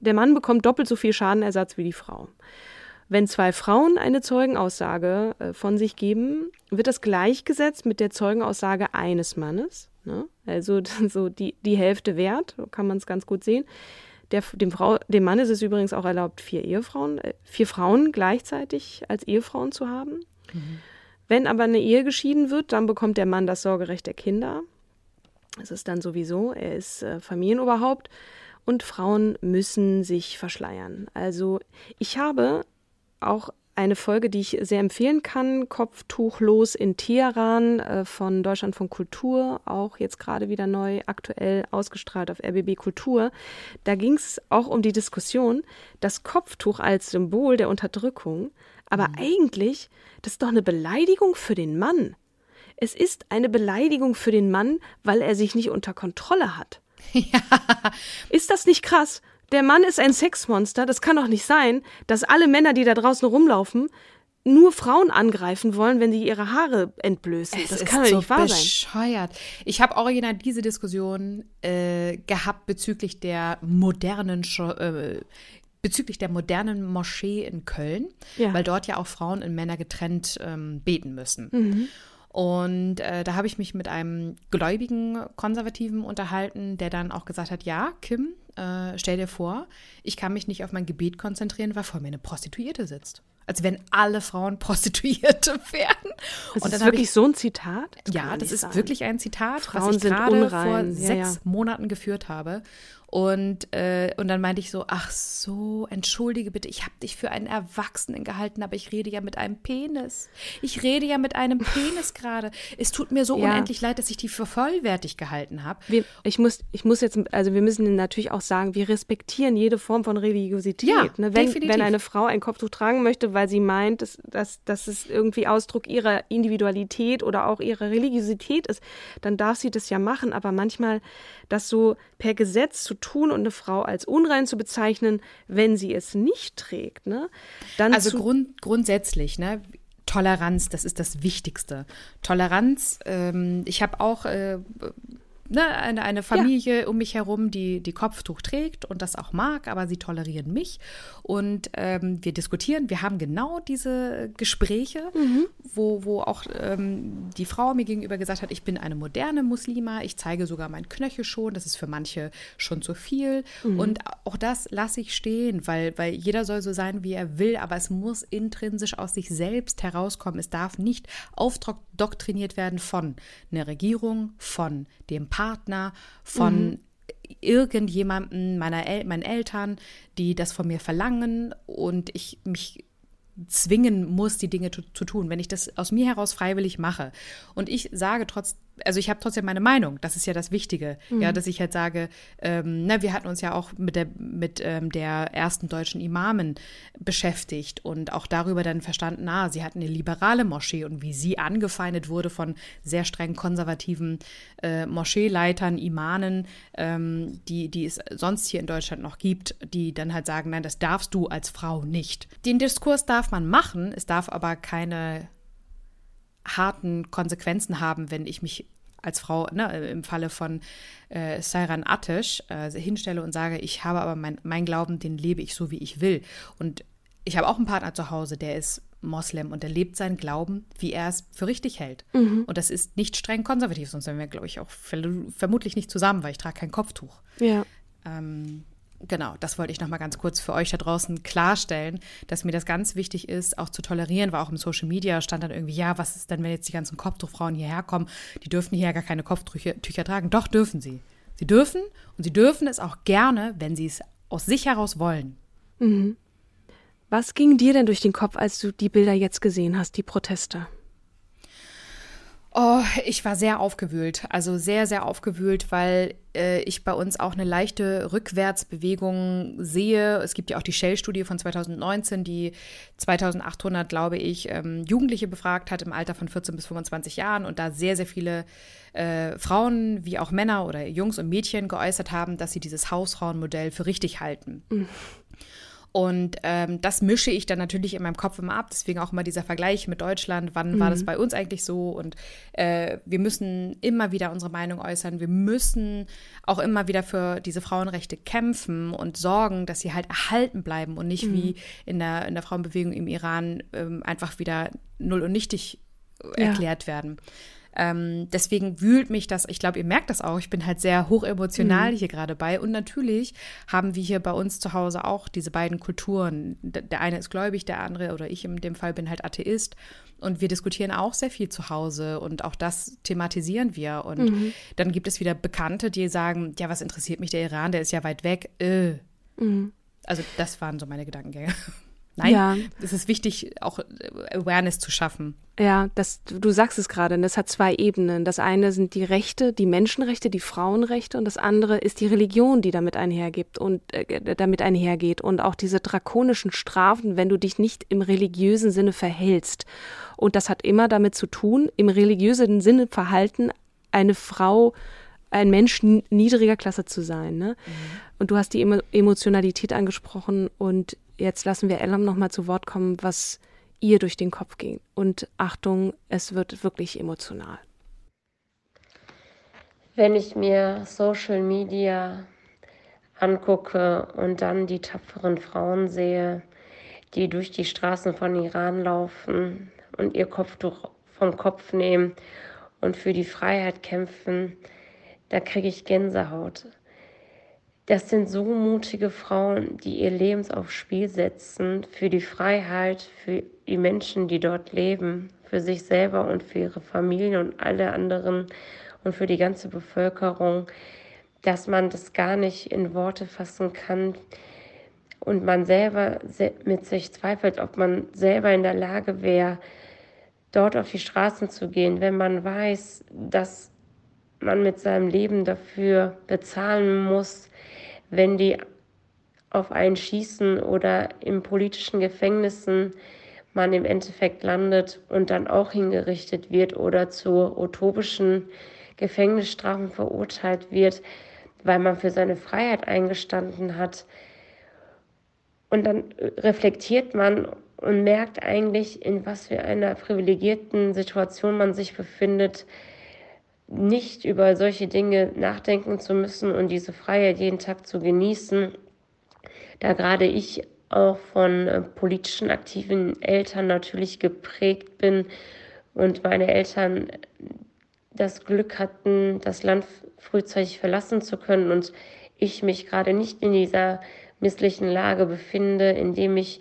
der Mann bekommt doppelt so viel Schadenersatz wie die Frau. Wenn zwei Frauen eine Zeugenaussage äh, von sich geben, wird das gleichgesetzt mit der Zeugenaussage eines Mannes. Ne? Also [LAUGHS] so die, die Hälfte wert, kann man es ganz gut sehen. Der, dem, Frau, dem Mann ist es übrigens auch erlaubt, vier Ehefrauen, äh, vier Frauen gleichzeitig als Ehefrauen zu haben. Mhm. Wenn aber eine Ehe geschieden wird, dann bekommt der Mann das Sorgerecht der Kinder. Das ist dann sowieso, er ist äh, Familienoberhaupt und Frauen müssen sich verschleiern. Also ich habe auch eine Folge, die ich sehr empfehlen kann, Kopftuchlos in Teheran äh, von Deutschland von Kultur, auch jetzt gerade wieder neu aktuell ausgestrahlt auf RBB Kultur. Da ging es auch um die Diskussion, das Kopftuch als Symbol der Unterdrückung, aber mhm. eigentlich, das ist doch eine Beleidigung für den Mann. Es ist eine Beleidigung für den Mann, weil er sich nicht unter Kontrolle hat. [LAUGHS] Ja. Ist das nicht krass? Der Mann ist ein Sexmonster. Das kann doch nicht sein, dass alle Männer, die da draußen rumlaufen, nur Frauen angreifen wollen, wenn sie ihre Haare entblößen. Es das kann doch so nicht wahr bescheuert. sein. Ich habe original diese Diskussion äh, gehabt bezüglich der modernen äh, bezüglich der modernen Moschee in Köln, ja. weil dort ja auch Frauen und Männer getrennt ähm, beten müssen. Mhm. Und äh, da habe ich mich mit einem gläubigen Konservativen unterhalten, der dann auch gesagt hat, ja, Kim, äh, stell dir vor, ich kann mich nicht auf mein Gebet konzentrieren, weil vor mir eine Prostituierte sitzt. Als wenn alle Frauen [LAUGHS] Prostituierte wären. Das und ist wirklich ich, so ein Zitat? Das ja, das ist sein. wirklich ein Zitat, Frauen was ich gerade vor sechs ja. Monaten geführt habe. Und, äh, und dann meinte ich so, ach so, entschuldige bitte, ich habe dich für einen Erwachsenen gehalten, aber ich rede ja mit einem Penis. Ich rede ja mit einem Penis gerade. Es tut mir so ja. unendlich leid, dass ich die für vollwertig gehalten habe. Ich muss, ich muss jetzt, also wir müssen natürlich auch sagen, wir respektieren jede Form von Religiosität. Ja, ne? wenn, definitiv. wenn eine Frau ein Kopftuch tragen möchte, weil sie meint, dass, dass, dass es irgendwie Ausdruck ihrer Individualität oder auch ihrer Religiosität ist, dann darf sie das ja machen. Aber manchmal das so per Gesetz zu tun und eine Frau als unrein zu bezeichnen, wenn sie es nicht trägt. Ne? Dann also grund, grundsätzlich, ne? Toleranz, das ist das Wichtigste. Toleranz, ähm, ich habe auch äh, ne, eine, eine Familie ja. um mich herum, die die Kopftuch trägt und das auch mag, aber sie tolerieren mich. Und ähm, wir diskutieren, wir haben genau diese Gespräche, mhm. wo, wo auch ähm, die Frau mir gegenüber gesagt hat, ich bin eine moderne Muslima, ich zeige sogar meinen Knöchel schon, das ist für manche schon zu viel. Mhm. Und auch das lasse ich stehen, weil, weil jeder soll so sein, wie er will, aber es muss intrinsisch aus sich selbst herauskommen. Es darf nicht aufdoktriniert werden von einer Regierung, von dem Partner, von mhm. irgendjemandem, meiner El meinen Eltern, die das von mir verlangen und ich mich zwingen muss, die Dinge zu, zu, tun, wenn ich das aus mir heraus freiwillig mache. Und ich sage trotz also ich habe trotzdem meine Meinung. Das ist ja das Wichtige. Mhm. Ja, dass ich halt sage, ähm, na, wir hatten uns ja auch mit der, mit ähm, der ersten deutschen Imamen beschäftigt und auch darüber dann verstanden, na, sie hatten eine liberale Moschee und wie sie angefeindet wurde von sehr streng konservativen äh, Moscheeleitern, Imanen, ähm, die, die es sonst hier in Deutschland noch gibt, die dann halt sagen, nein, das darfst du als Frau nicht. Den Diskurs darf man machen, es darf aber keine harten Konsequenzen haben, wenn ich mich als Frau ne, im Falle von äh, Sairan Atesh äh, hinstelle und sage, ich habe aber mein, mein Glauben, den lebe ich so, wie ich will. Und ich habe auch einen Partner zu Hause, der ist Moslem und der lebt seinen Glauben, wie er es für richtig hält. Mhm. Und das ist nicht streng konservativ, sonst wären wir, glaube ich, auch vermutlich nicht zusammen, weil ich trage kein Kopftuch. Ja. Ähm, genau, das wollte ich noch mal ganz kurz für euch da draußen klarstellen, dass mir das ganz wichtig ist, auch zu tolerieren, weil auch im Social Media stand dann irgendwie, ja, was ist denn, wenn jetzt die ganzen Kopftuchfrauen hierher kommen, die dürfen hier ja gar keine Kopftücher tragen. Doch, dürfen sie. Sie dürfen und sie dürfen es auch gerne, wenn sie es aus sich heraus wollen. Mhm. Was ging dir denn durch den Kopf, als du die Bilder jetzt gesehen hast, die Proteste? Oh, ich war sehr aufgewühlt, also sehr, sehr aufgewühlt, weil äh, ich bei uns auch eine leichte Rückwärtsbewegung sehe. Es gibt ja auch die Shell-Studie von 2019, die 2800, glaube ich, ähm, Jugendliche befragt hat im Alter von 14 bis 25 Jahren und da sehr, sehr viele äh, Frauen wie auch Männer oder Jungs und Mädchen geäußert haben, dass sie dieses Hausfrauenmodell für richtig halten. Mhm. Und ähm, das mische ich dann natürlich in meinem Kopf immer ab. Deswegen auch immer dieser Vergleich mit Deutschland. Wann mhm. war das mhm. bei uns eigentlich so? Und äh, wir müssen immer wieder unsere Meinung äußern. Wir müssen auch immer wieder für diese Frauenrechte kämpfen und sorgen, dass sie halt erhalten bleiben und nicht mhm. wie in der, in der Frauenbewegung im Iran ähm, einfach wieder null und nichtig erklärt ja. werden. Ähm, deswegen wühlt mich das, ich glaube, ihr merkt das auch, ich bin halt sehr hochemotional mhm. hier gerade bei. Und natürlich haben wir hier bei uns zu Hause auch diese beiden Kulturen. Der eine ist gläubig, der andere oder ich in dem Fall bin halt Atheist. Und wir diskutieren auch sehr viel zu Hause und auch das thematisieren wir. Und mhm. dann gibt es wieder Bekannte, die sagen, ja, was interessiert mich der Iran, der ist ja weit weg. Äh. Mhm. Also das waren so meine Gedankengänge. [LAUGHS] Nein, ja. es ist wichtig, auch Awareness zu schaffen. Ja, das, du sagst es gerade, das hat zwei Ebenen. Das eine sind die Rechte, die Menschenrechte, die Frauenrechte und das andere ist die Religion, die damit einhergibt und äh, damit einhergeht und auch diese drakonischen Strafen, wenn du dich nicht im religiösen Sinne verhältst. Und das hat immer damit zu tun, im religiösen Sinne verhalten eine Frau ein Mensch niedriger Klasse zu sein. Ne? Mhm. Und du hast die Emotionalität angesprochen und jetzt lassen wir Elam nochmal zu Wort kommen, was ihr durch den Kopf ging. Und Achtung, es wird wirklich emotional. Wenn ich mir Social Media angucke und dann die tapferen Frauen sehe, die durch die Straßen von Iran laufen und ihr Kopftuch vom Kopf nehmen und für die Freiheit kämpfen, da kriege ich Gänsehaut. Das sind so mutige Frauen, die ihr Leben aufs Spiel setzen für die Freiheit, für die Menschen, die dort leben, für sich selber und für ihre Familie und alle anderen und für die ganze Bevölkerung, dass man das gar nicht in Worte fassen kann und man selber mit sich zweifelt, ob man selber in der Lage wäre, dort auf die Straßen zu gehen, wenn man weiß, dass man mit seinem Leben dafür bezahlen muss, wenn die auf einen schießen oder in politischen Gefängnissen man im Endeffekt landet und dann auch hingerichtet wird oder zu utopischen Gefängnisstrafen verurteilt wird, weil man für seine Freiheit eingestanden hat. Und dann reflektiert man und merkt eigentlich, in was für einer privilegierten Situation man sich befindet, nicht über solche Dinge nachdenken zu müssen und diese Freiheit jeden Tag zu genießen, da gerade ich auch von äh, politischen aktiven Eltern natürlich geprägt bin und meine Eltern das Glück hatten, das Land frühzeitig verlassen zu können und ich mich gerade nicht in dieser misslichen Lage befinde, indem ich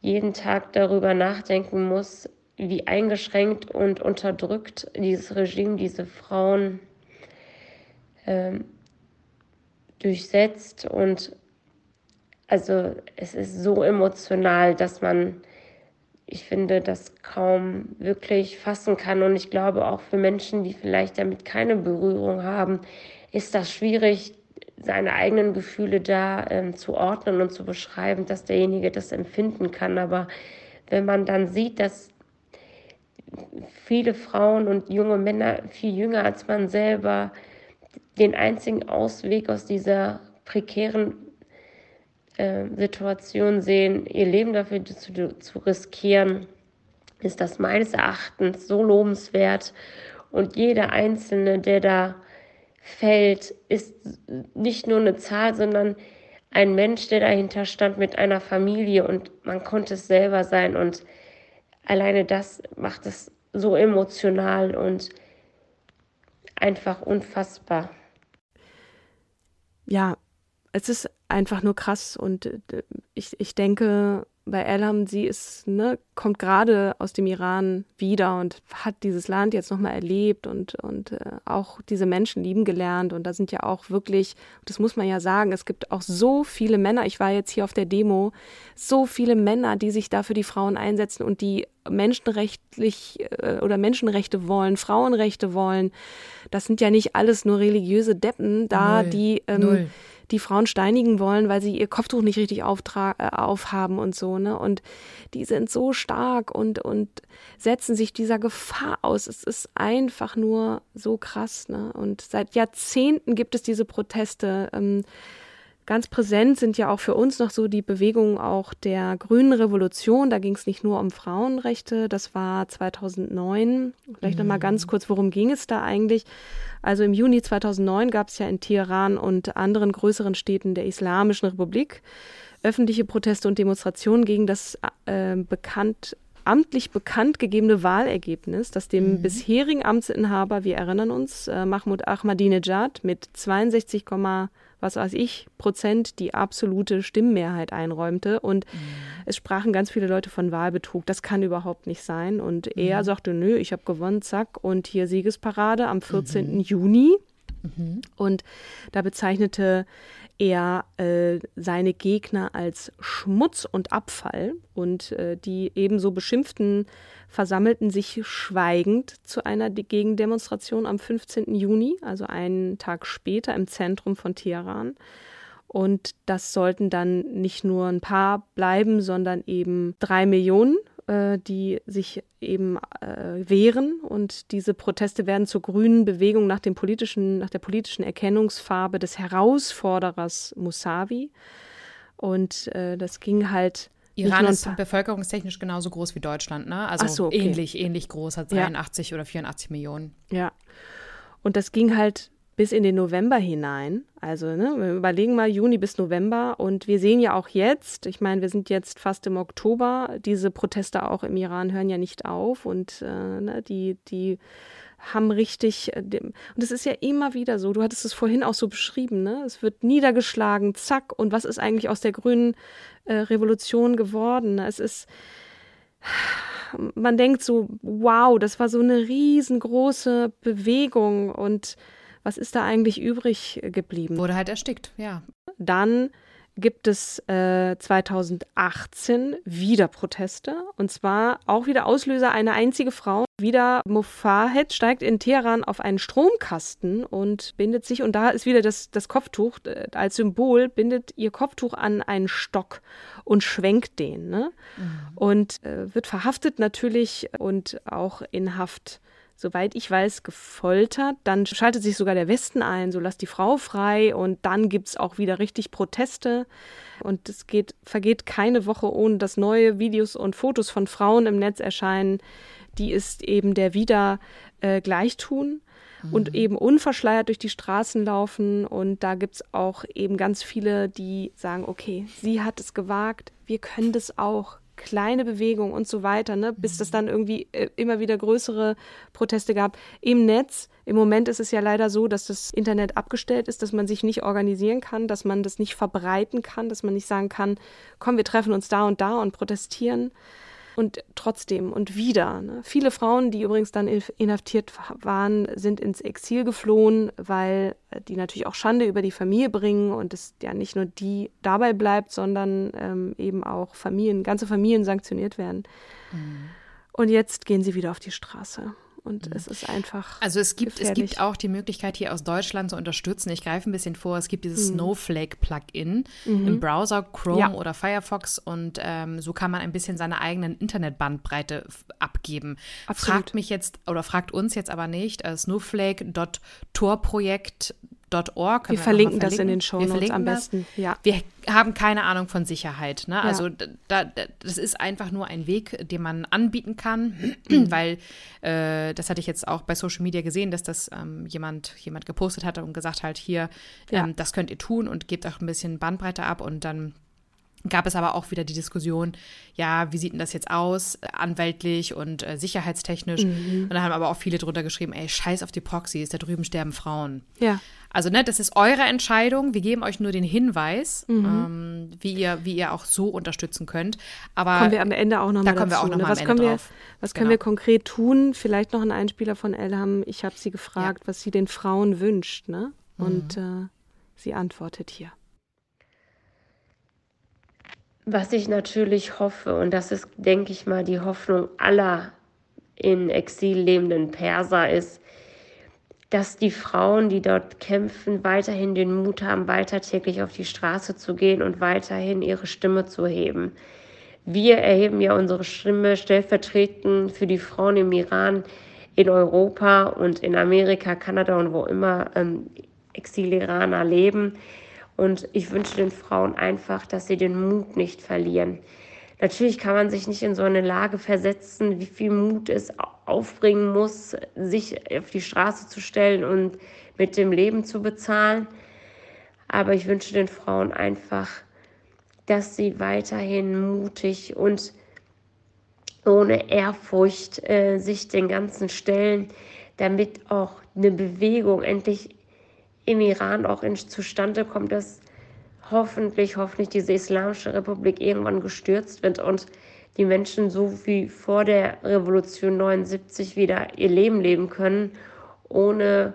jeden Tag darüber nachdenken muss, wie eingeschränkt und unterdrückt dieses Regime diese Frauen ähm, durchsetzt. Und also es ist so emotional, dass man ich finde, das kaum wirklich fassen kann. Und ich glaube auch für Menschen, die vielleicht damit keine Berührung haben, ist das schwierig, seine eigenen Gefühle da ähm, zu ordnen und zu beschreiben, dass derjenige das empfinden kann. Aber wenn man dann sieht, dass viele Frauen und junge Männer, viel jünger als man selber, den einzigen Ausweg aus dieser prekären äh, Situation sehen, ihr Leben dafür zu, zu riskieren, ist das meines Erachtens so lobenswert. Und jeder Einzelne, der da fällt, ist nicht nur eine Zahl, sondern ein Mensch, der dahinter stand mit einer Familie und man konnte es selber sein. Und alleine das macht es so emotional und einfach unfassbar. Ja, es ist einfach nur krass und äh, ich, ich denke, bei Elham, sie ist, ne, kommt gerade aus dem Iran wieder und hat dieses Land jetzt nochmal erlebt und, und äh, auch diese Menschen lieben gelernt. Und da sind ja auch wirklich, das muss man ja sagen, es gibt auch so viele Männer, ich war jetzt hier auf der Demo, so viele Männer, die sich da für die Frauen einsetzen und die menschenrechtlich äh, oder Menschenrechte wollen, Frauenrechte wollen. Das sind ja nicht alles nur religiöse Deppen da, Null. die ähm, Null die Frauen steinigen wollen, weil sie ihr Kopftuch nicht richtig äh, aufhaben und so, ne? Und die sind so stark und, und setzen sich dieser Gefahr aus. Es ist einfach nur so krass, ne? Und seit Jahrzehnten gibt es diese Proteste. Ähm, Ganz präsent sind ja auch für uns noch so die Bewegungen auch der Grünen Revolution. Da ging es nicht nur um Frauenrechte, das war 2009. Vielleicht mhm. noch mal mhm. ganz kurz, worum ging es da eigentlich? Also im Juni 2009 gab es ja in Teheran und anderen größeren Städten der Islamischen Republik öffentliche Proteste und Demonstrationen gegen das äh, bekannt amtlich bekannt gegebene Wahlergebnis, das dem mhm. bisherigen Amtsinhaber, wir erinnern uns, äh, Mahmoud Ahmadinejad mit 62, was weiß ich, Prozent die absolute Stimmmehrheit einräumte. Und mhm. es sprachen ganz viele Leute von Wahlbetrug. Das kann überhaupt nicht sein. Und mhm. er sagte, nö, ich habe gewonnen, zack. Und hier Siegesparade am 14. Mhm. Juni. Mhm. Und da bezeichnete er äh, seine Gegner als Schmutz und Abfall und äh, die ebenso beschimpften versammelten sich schweigend zu einer Gegendemonstration am 15. Juni, also einen Tag später im Zentrum von Teheran. Und das sollten dann nicht nur ein paar bleiben, sondern eben drei Millionen, äh, die sich eben äh, wehren. Und diese Proteste werden zur grünen Bewegung nach, dem politischen, nach der politischen Erkennungsfarbe des Herausforderers Musavi. Und äh, das ging halt Iran ist bevölkerungstechnisch genauso groß wie Deutschland, ne? Also so, okay. ähnlich, ähnlich groß, hat 82 ja. oder 84 Millionen. Ja. Und das ging halt bis in den November hinein. Also, ne, wir überlegen mal Juni bis November. Und wir sehen ja auch jetzt, ich meine, wir sind jetzt fast im Oktober, diese Proteste auch im Iran hören ja nicht auf. Und äh, ne, die, die haben richtig, äh, und es ist ja immer wieder so, du hattest es vorhin auch so beschrieben, ne? Es wird niedergeschlagen, zack, und was ist eigentlich aus der grünen äh, Revolution geworden? Es ist, man denkt so, wow, das war so eine riesengroße Bewegung und was ist da eigentlich übrig geblieben? Wurde halt erstickt, ja. Dann gibt es äh, 2018 wieder Proteste. Und zwar auch wieder Auslöser eine einzige Frau. Wieder Mofahed steigt in Teheran auf einen Stromkasten und bindet sich, und da ist wieder das, das Kopftuch äh, als Symbol, bindet ihr Kopftuch an einen Stock und schwenkt den. Ne? Mhm. Und äh, wird verhaftet natürlich und auch in Haft soweit ich weiß, gefoltert. Dann schaltet sich sogar der Westen ein, so lasst die Frau frei und dann gibt es auch wieder richtig Proteste. Und es geht, vergeht keine Woche, ohne dass neue Videos und Fotos von Frauen im Netz erscheinen, die ist eben der wieder äh, gleichtun und mhm. eben unverschleiert durch die Straßen laufen. Und da gibt es auch eben ganz viele, die sagen, okay, sie hat es gewagt, wir können das auch kleine Bewegung und so weiter, ne, bis das dann irgendwie äh, immer wieder größere Proteste gab im Netz. Im Moment ist es ja leider so, dass das Internet abgestellt ist, dass man sich nicht organisieren kann, dass man das nicht verbreiten kann, dass man nicht sagen kann, komm, wir treffen uns da und da und protestieren. Und trotzdem und wieder. Ne? Viele Frauen, die übrigens dann inhaftiert waren, sind ins Exil geflohen, weil äh, die natürlich auch Schande über die Familie bringen und es ja nicht nur die dabei bleibt, sondern ähm, eben auch Familien, ganze Familien sanktioniert werden. Mhm. Und jetzt gehen sie wieder auf die Straße. Und mhm. es ist einfach. Also es gibt, es gibt auch die Möglichkeit, hier aus Deutschland zu unterstützen. Ich greife ein bisschen vor. Es gibt dieses mhm. Snowflake-Plugin mhm. im Browser, Chrome ja. oder Firefox und ähm, so kann man ein bisschen seine eigenen Internetbandbreite abgeben. Absolut. Fragt mich jetzt oder fragt uns jetzt aber nicht. Äh, Snowflake.tor-Projekt wir, wir verlinken das in den Show Notes am besten. Ja. Wir haben keine Ahnung von Sicherheit. Ne? Also ja. da, da, das ist einfach nur ein Weg, den man anbieten kann, [CLEARS THROAT] weil äh, das hatte ich jetzt auch bei Social Media gesehen, dass das ähm, jemand, jemand gepostet hatte und gesagt hat, hier, ja. ähm, das könnt ihr tun und gebt auch ein bisschen Bandbreite ab und dann gab es aber auch wieder die Diskussion, ja, wie sieht denn das jetzt aus, anwältlich und äh, sicherheitstechnisch. Mhm. Und da haben aber auch viele drunter geschrieben, ey, scheiß auf die Proxys, da drüben sterben Frauen. Ja. Also, ne, das ist eure Entscheidung. Wir geben euch nur den Hinweis, mhm. ähm, wie, ihr, wie ihr auch so unterstützen könnt. Aber kommen wir am Ende auch nochmal Da kommen dazu, wir auch noch ne? was können wir, Was genau. können wir konkret tun? Vielleicht noch ein Einspieler von Elham. Ich habe sie gefragt, ja. was sie den Frauen wünscht. Ne? Und mhm. äh, sie antwortet hier. Was ich natürlich hoffe, und das ist, denke ich mal, die Hoffnung aller in Exil lebenden Perser, ist, dass die Frauen, die dort kämpfen, weiterhin den Mut haben, weiter täglich auf die Straße zu gehen und weiterhin ihre Stimme zu heben. Wir erheben ja unsere Stimme stellvertretend für die Frauen im Iran, in Europa und in Amerika, Kanada und wo immer ähm, Exil-Iraner leben. Und ich wünsche den Frauen einfach, dass sie den Mut nicht verlieren. Natürlich kann man sich nicht in so eine Lage versetzen, wie viel Mut es aufbringen muss, sich auf die Straße zu stellen und mit dem Leben zu bezahlen. Aber ich wünsche den Frauen einfach, dass sie weiterhin mutig und ohne Ehrfurcht äh, sich den ganzen stellen, damit auch eine Bewegung endlich im Iran auch in, zustande kommt, dass hoffentlich, hoffentlich diese Islamische Republik irgendwann gestürzt wird und die Menschen so wie vor der Revolution 79 wieder ihr Leben leben können, ohne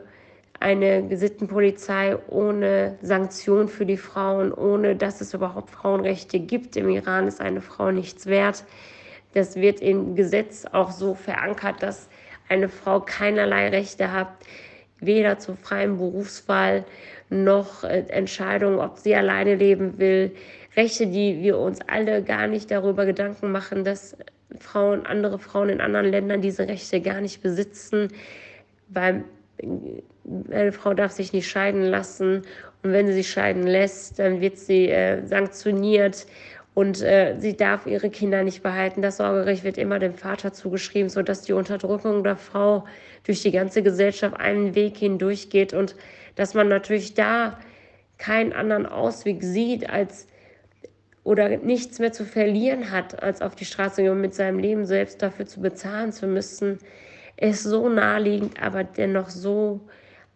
eine Gesittenpolizei, ohne Sanktionen für die Frauen, ohne dass es überhaupt Frauenrechte gibt. Im Iran ist eine Frau nichts wert. Das wird im Gesetz auch so verankert, dass eine Frau keinerlei Rechte hat, weder zur freien Berufswahl noch äh, Entscheidungen, ob sie alleine leben will. Rechte, die wir uns alle gar nicht darüber Gedanken machen, dass Frauen, andere Frauen in anderen Ländern diese Rechte gar nicht besitzen, weil äh, eine Frau darf sich nicht scheiden lassen und wenn sie sich scheiden lässt, dann wird sie äh, sanktioniert und äh, sie darf ihre Kinder nicht behalten. Das Sorgerecht wird immer dem Vater zugeschrieben, sodass die Unterdrückung der Frau durch die ganze Gesellschaft einen Weg hindurchgeht und dass man natürlich da keinen anderen Ausweg sieht, als oder nichts mehr zu verlieren hat, als auf die Straße gehen und mit seinem Leben selbst dafür zu bezahlen zu müssen, ist so naheliegend, aber dennoch so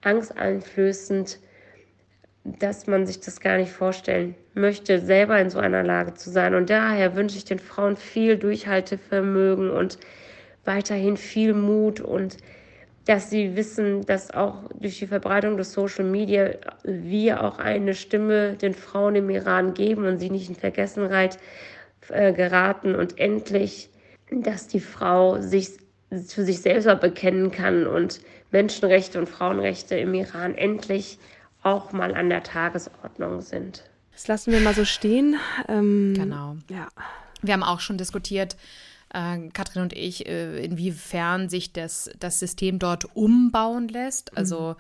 angsteinflößend, dass man sich das gar nicht vorstellen möchte, selber in so einer Lage zu sein. Und daher wünsche ich den Frauen viel Durchhaltevermögen und weiterhin viel Mut und dass sie wissen, dass auch durch die Verbreitung des Social Media wir auch eine Stimme den Frauen im Iran geben und sie nicht in Vergessenheit äh, geraten und endlich, dass die Frau sich zu sich selber bekennen kann und Menschenrechte und Frauenrechte im Iran endlich auch mal an der Tagesordnung sind. Das lassen wir mal so stehen. Ähm, genau. Ja. Wir haben auch schon diskutiert, äh, Katrin und ich, äh, inwiefern sich das, das System dort umbauen lässt. Also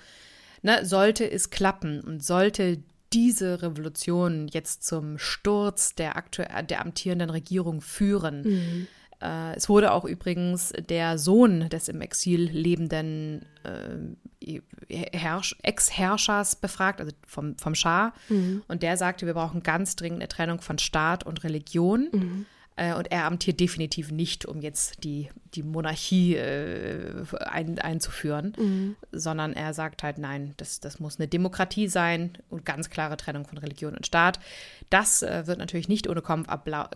mhm. ne, sollte es klappen und sollte diese Revolution jetzt zum Sturz der, aktuell, der amtierenden Regierung führen. Mhm. Äh, es wurde auch übrigens der Sohn des im Exil lebenden äh, Ex-Herrschers befragt, also vom, vom Schah. Mhm. Und der sagte, wir brauchen ganz dringend eine Trennung von Staat und Religion. Mhm Äh, und er amtiert definitiv nicht, um jetzt die, die Monarchie äh, ein, einzuführen, mhm. sondern er sagt halt, nein, das, das muss eine Demokratie sein und ganz klare Trennung von Religion und Staat. Das äh, wird natürlich nicht ohne Kampf,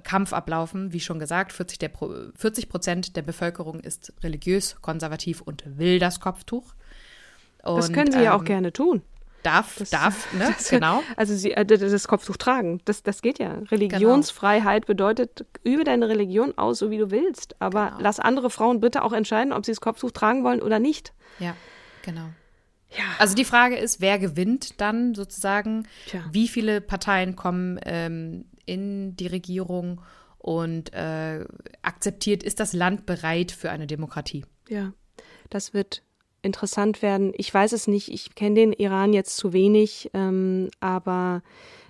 Kampf ablaufen. Wie schon gesagt, 40, der 40 Prozent der Bevölkerung ist religiös, konservativ und will das Kopftuch. Und, das können sie ähm, ja auch ähm, gerne tun. Darf, das, darf, [LAUGHS] ne? Das, genau. Also sie, äh, das Kopftuch tragen, das, das geht ja. Religionsfreiheit genau. bedeutet, übe deine Religion aus, so wie du willst. Aber genau. lass andere Frauen bitte auch entscheiden, ob sie das Kopftuch tragen wollen oder nicht. Ja, genau. Ja. Also die Frage ist, wer gewinnt dann sozusagen? Tja. Wie viele Parteien kommen ähm, in die Regierung und äh, akzeptiert, ist das Land bereit für eine Demokratie? Ja, das wird interessant werden. Ich weiß es nicht, ich kenne den Iran jetzt zu wenig, ähm, aber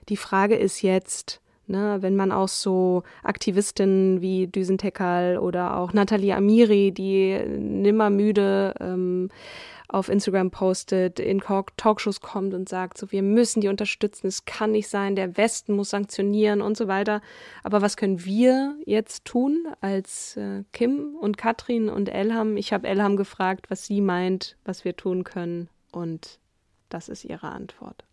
die Frage ist jetzt, ne, wenn man auch so Aktivistinnen wie Düsen oder auch Nathalie Amiri, die nimmer müde ähm, auf Instagram postet, in Talkshows kommt und sagt, so wir müssen die unterstützen, es kann nicht sein, der Westen muss sanktionieren und so weiter. Aber was können wir jetzt tun als äh, Kim und Katrin und Elham? Ich habe Elham gefragt, was sie meint, was wir tun können und das ist ihre Antwort.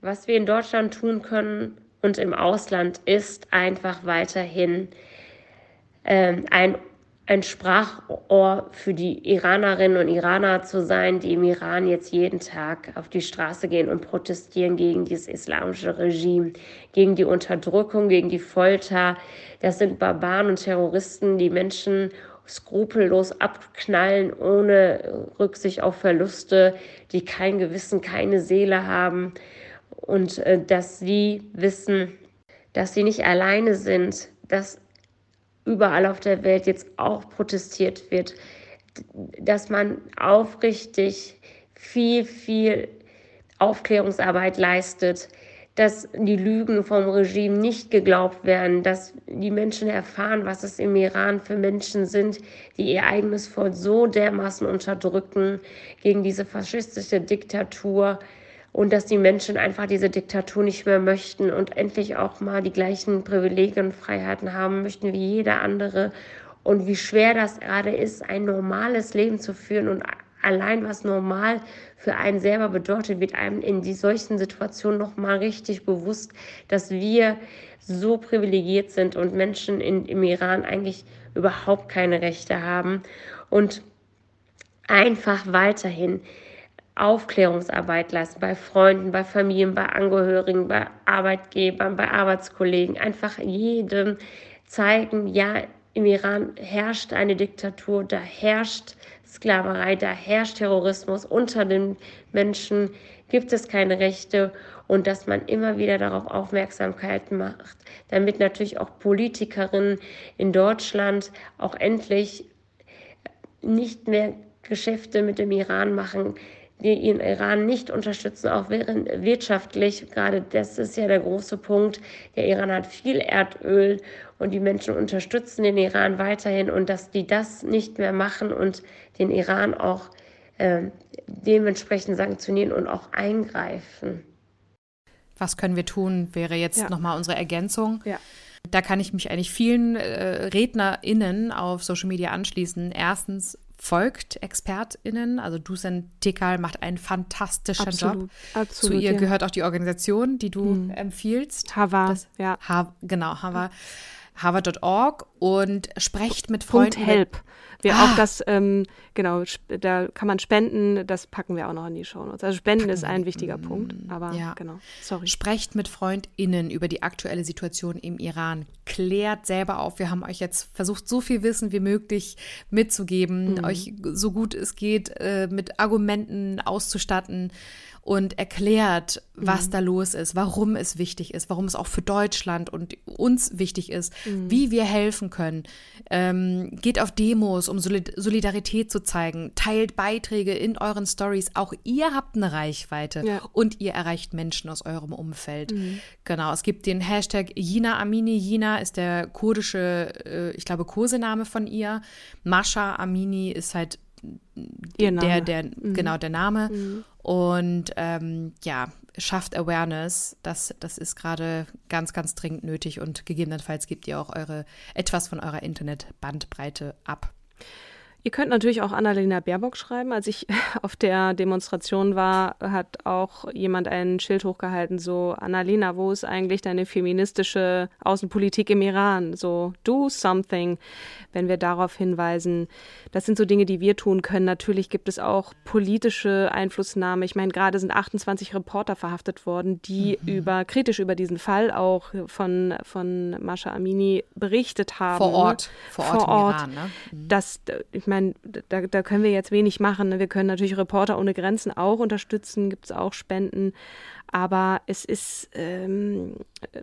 Was wir in Deutschland tun können und im Ausland ist einfach weiterhin ähm, ein ein Sprachrohr für die Iranerinnen und Iraner zu sein, die im Iran jetzt jeden Tag auf die Straße gehen und protestieren gegen dieses islamische Regime, gegen die Unterdrückung, gegen die Folter. Das sind Barbaren und Terroristen, die Menschen skrupellos abknallen, ohne Rücksicht auf Verluste, die kein Gewissen, keine Seele haben und äh, dass sie wissen, dass sie nicht alleine sind, dass überall auf der Welt jetzt auch protestiert wird, dass man aufrichtig viel, viel Aufklärungsarbeit leistet, dass die Lügen vom Regime nicht geglaubt werden, dass die Menschen erfahren, was es im Iran für Menschen sind, die ihr eigenes Volk so dermaßen unterdrücken gegen diese faschistische Diktatur, und dass die Menschen einfach diese Diktatur nicht mehr möchten und endlich auch mal die gleichen Privilegien und Freiheiten haben möchten wie jeder andere. Und wie schwer das gerade ist, ein normales Leben zu führen und allein was normal für einen selber bedeutet, wird einem in die solchen Situationen noch mal richtig bewusst, dass wir so privilegiert sind und Menschen in, im Iran eigentlich überhaupt keine Rechte haben. Und einfach weiterhin Aufklärungsarbeit leisten bei Freunden, bei Familien, bei Angehörigen, bei Arbeitgebern, bei Arbeitskollegen. Einfach jedem zeigen, ja, im Iran herrscht eine Diktatur, da herrscht Sklaverei, da herrscht Terrorismus unter den Menschen, gibt es keine Rechte und dass man immer wieder darauf Aufmerksamkeit macht, damit natürlich auch Politikerinnen in Deutschland auch endlich nicht mehr Geschäfte mit dem Iran machen, die den Iran nicht unterstützen, auch während wirtschaftlich, gerade das ist ja der große Punkt, der Iran hat viel Erdöl und die Menschen unterstützen den Iran weiterhin und dass die das nicht mehr machen und den Iran auch äh, dementsprechend sanktionieren und auch eingreifen. Was können wir tun, wäre jetzt ja. nochmal unsere Ergänzung. Ja. Da kann ich mich eigentlich vielen äh, RednerInnen auf Social Media anschließen. Erstens, folgt ExpertInnen. Also Dusan Tekal macht einen fantastischen absolut, Job. Absolut, Zu ihr ja. gehört auch die Organisation, die du mhm. empfiehlst. Hava, ja. Ha genau, Hava. Harvard.org und sprecht mit Freunden. Punkt Help. Wir ah. auch das, ähm, genau, da kann man spenden, das packen wir auch noch in die Show Notes. Also Spenden packen ist ein wichtiger mm, Punkt, aber ja. genau, sorry. Sprecht mit FreundInnen über die aktuelle Situation im Iran. Klärt selber auf. Wir haben euch jetzt versucht, so viel Wissen wie möglich mitzugeben, mhm. euch so gut es geht äh, mit Argumenten auszustatten und erklärt, was mhm. da los ist, warum es wichtig ist, warum es auch für Deutschland und uns wichtig ist, mhm. wie wir helfen können. Ähm, geht auf Demos, um Solidarität zu zeigen. Teilt Beiträge in euren Stories. Auch ihr habt eine Reichweite ja. und ihr erreicht Menschen aus eurem Umfeld. Mhm. Genau, es gibt den Hashtag Jina Amini. Jina ist der kurdische, äh, ich glaube, Kosename von ihr. Mascha Amini ist halt der, der mhm. genau der Name. Mhm. Und ähm, ja, schafft Awareness. Das, das ist gerade ganz, ganz dringend nötig und gegebenenfalls gebt ihr auch eure etwas von eurer Internetbandbreite ab. Ihr könnt natürlich auch Annalena Baerbock schreiben. Als ich [LAUGHS] auf der Demonstration war, hat auch jemand ein Schild hochgehalten, so Annalena, wo ist eigentlich deine feministische Außenpolitik im Iran? So, do something, wenn wir darauf hinweisen. Das sind so Dinge, die wir tun können. Natürlich gibt es auch politische Einflussnahme. Ich meine, gerade sind 28 Reporter verhaftet worden, die mhm. über kritisch über diesen Fall auch von, von Mascha Amini berichtet haben. Vor Ort. Vor Ort. Vor Ort. Iran, ne? mhm. Das, ich meine, da, da können wir jetzt wenig machen. Ne? Wir können natürlich Reporter ohne Grenzen auch unterstützen, gibt es auch Spenden. Aber es ist ähm,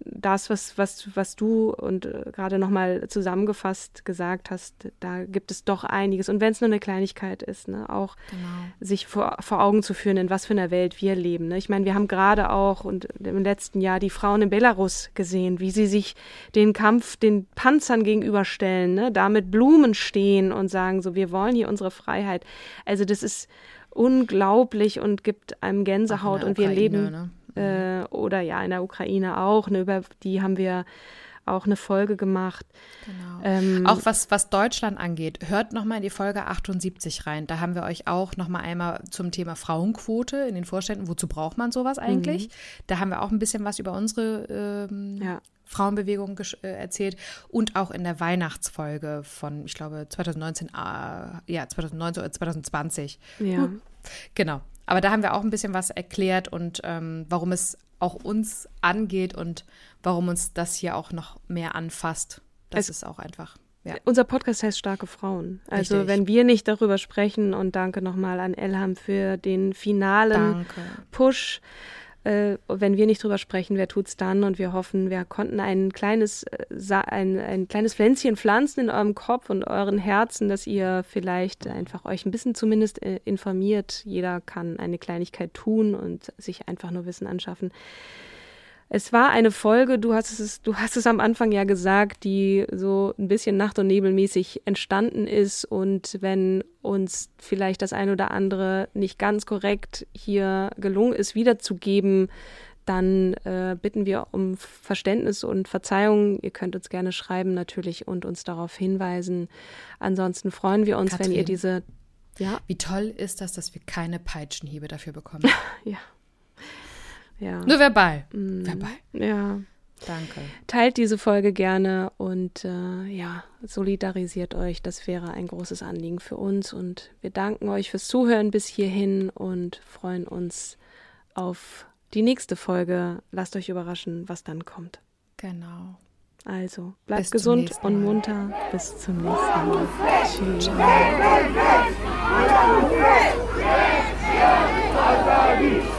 das, was, was, was du und äh, gerade nochmal zusammengefasst gesagt hast, da gibt es doch einiges. Und wenn es nur eine Kleinigkeit ist, ne, auch genau. sich vor, vor Augen zu führen, in was für einer Welt wir leben. Ne? Ich meine, wir haben gerade auch und im letzten Jahr die Frauen in Belarus gesehen, wie sie sich den Kampf den Panzern gegenüberstellen, ne? da mit Blumen stehen und sagen, so, wir wollen hier unsere Freiheit. Also das ist unglaublich und gibt einem Gänsehaut und wir leben ne? Äh, oder ja in der Ukraine auch. Ne, über die haben wir auch eine Folge gemacht. Genau. Ähm, auch was, was Deutschland angeht, hört nochmal in die Folge 78 rein. Da haben wir euch auch nochmal einmal zum Thema Frauenquote in den Vorständen. Wozu braucht man sowas eigentlich? Mhm. Da haben wir auch ein bisschen was über unsere ähm, ja. Frauenbewegung äh, erzählt und auch in der Weihnachtsfolge von, ich glaube, 2019, äh, ja, 2019 oder 2020. Ja. Hm. Genau. Aber da haben wir auch ein bisschen was erklärt und ähm, warum es auch uns angeht und warum uns das hier auch noch mehr anfasst. Das es, ist auch einfach. Ja. Unser Podcast heißt Starke Frauen. Also Richtig. wenn wir nicht darüber sprechen und danke nochmal an Elham für den finalen danke. Push äh, wenn wir nicht drüber sprechen, wer tut's dann? Und wir hoffen, wir konnten ein kleines, äh, ein, ein kleines Pflänzchen pflanzen in eurem Kopf und euren Herzen, dass ihr vielleicht einfach euch ein bisschen zumindest äh, informiert. Jeder kann eine Kleinigkeit tun und sich einfach nur Wissen anschaffen. Es war eine Folge, du hast es, du hast es am Anfang ja gesagt, die so ein bisschen nacht- und nebelmäßig entstanden ist. Und wenn uns vielleicht das ein oder andere nicht ganz korrekt hier gelungen ist, wiederzugeben, dann äh, bitten wir um Verständnis und Verzeihung. Ihr könnt uns gerne schreiben natürlich und uns darauf hinweisen. Ansonsten freuen wir uns, Katrin, wenn ihr diese. Ja. Wie toll ist das, dass wir keine Peitschenhiebe dafür bekommen? [LAUGHS] ja. Ja. Nur verbal. Mhm. Verbal. Ja. Danke. Teilt diese Folge gerne und äh, ja, solidarisiert euch. Das wäre ein großes Anliegen für uns. Und wir danken euch fürs Zuhören bis hierhin und freuen uns auf die nächste Folge. Lasst euch überraschen, was dann kommt. Genau. Also, bleibt bis gesund und munter. Bis zum nächsten Mal. Tschüss.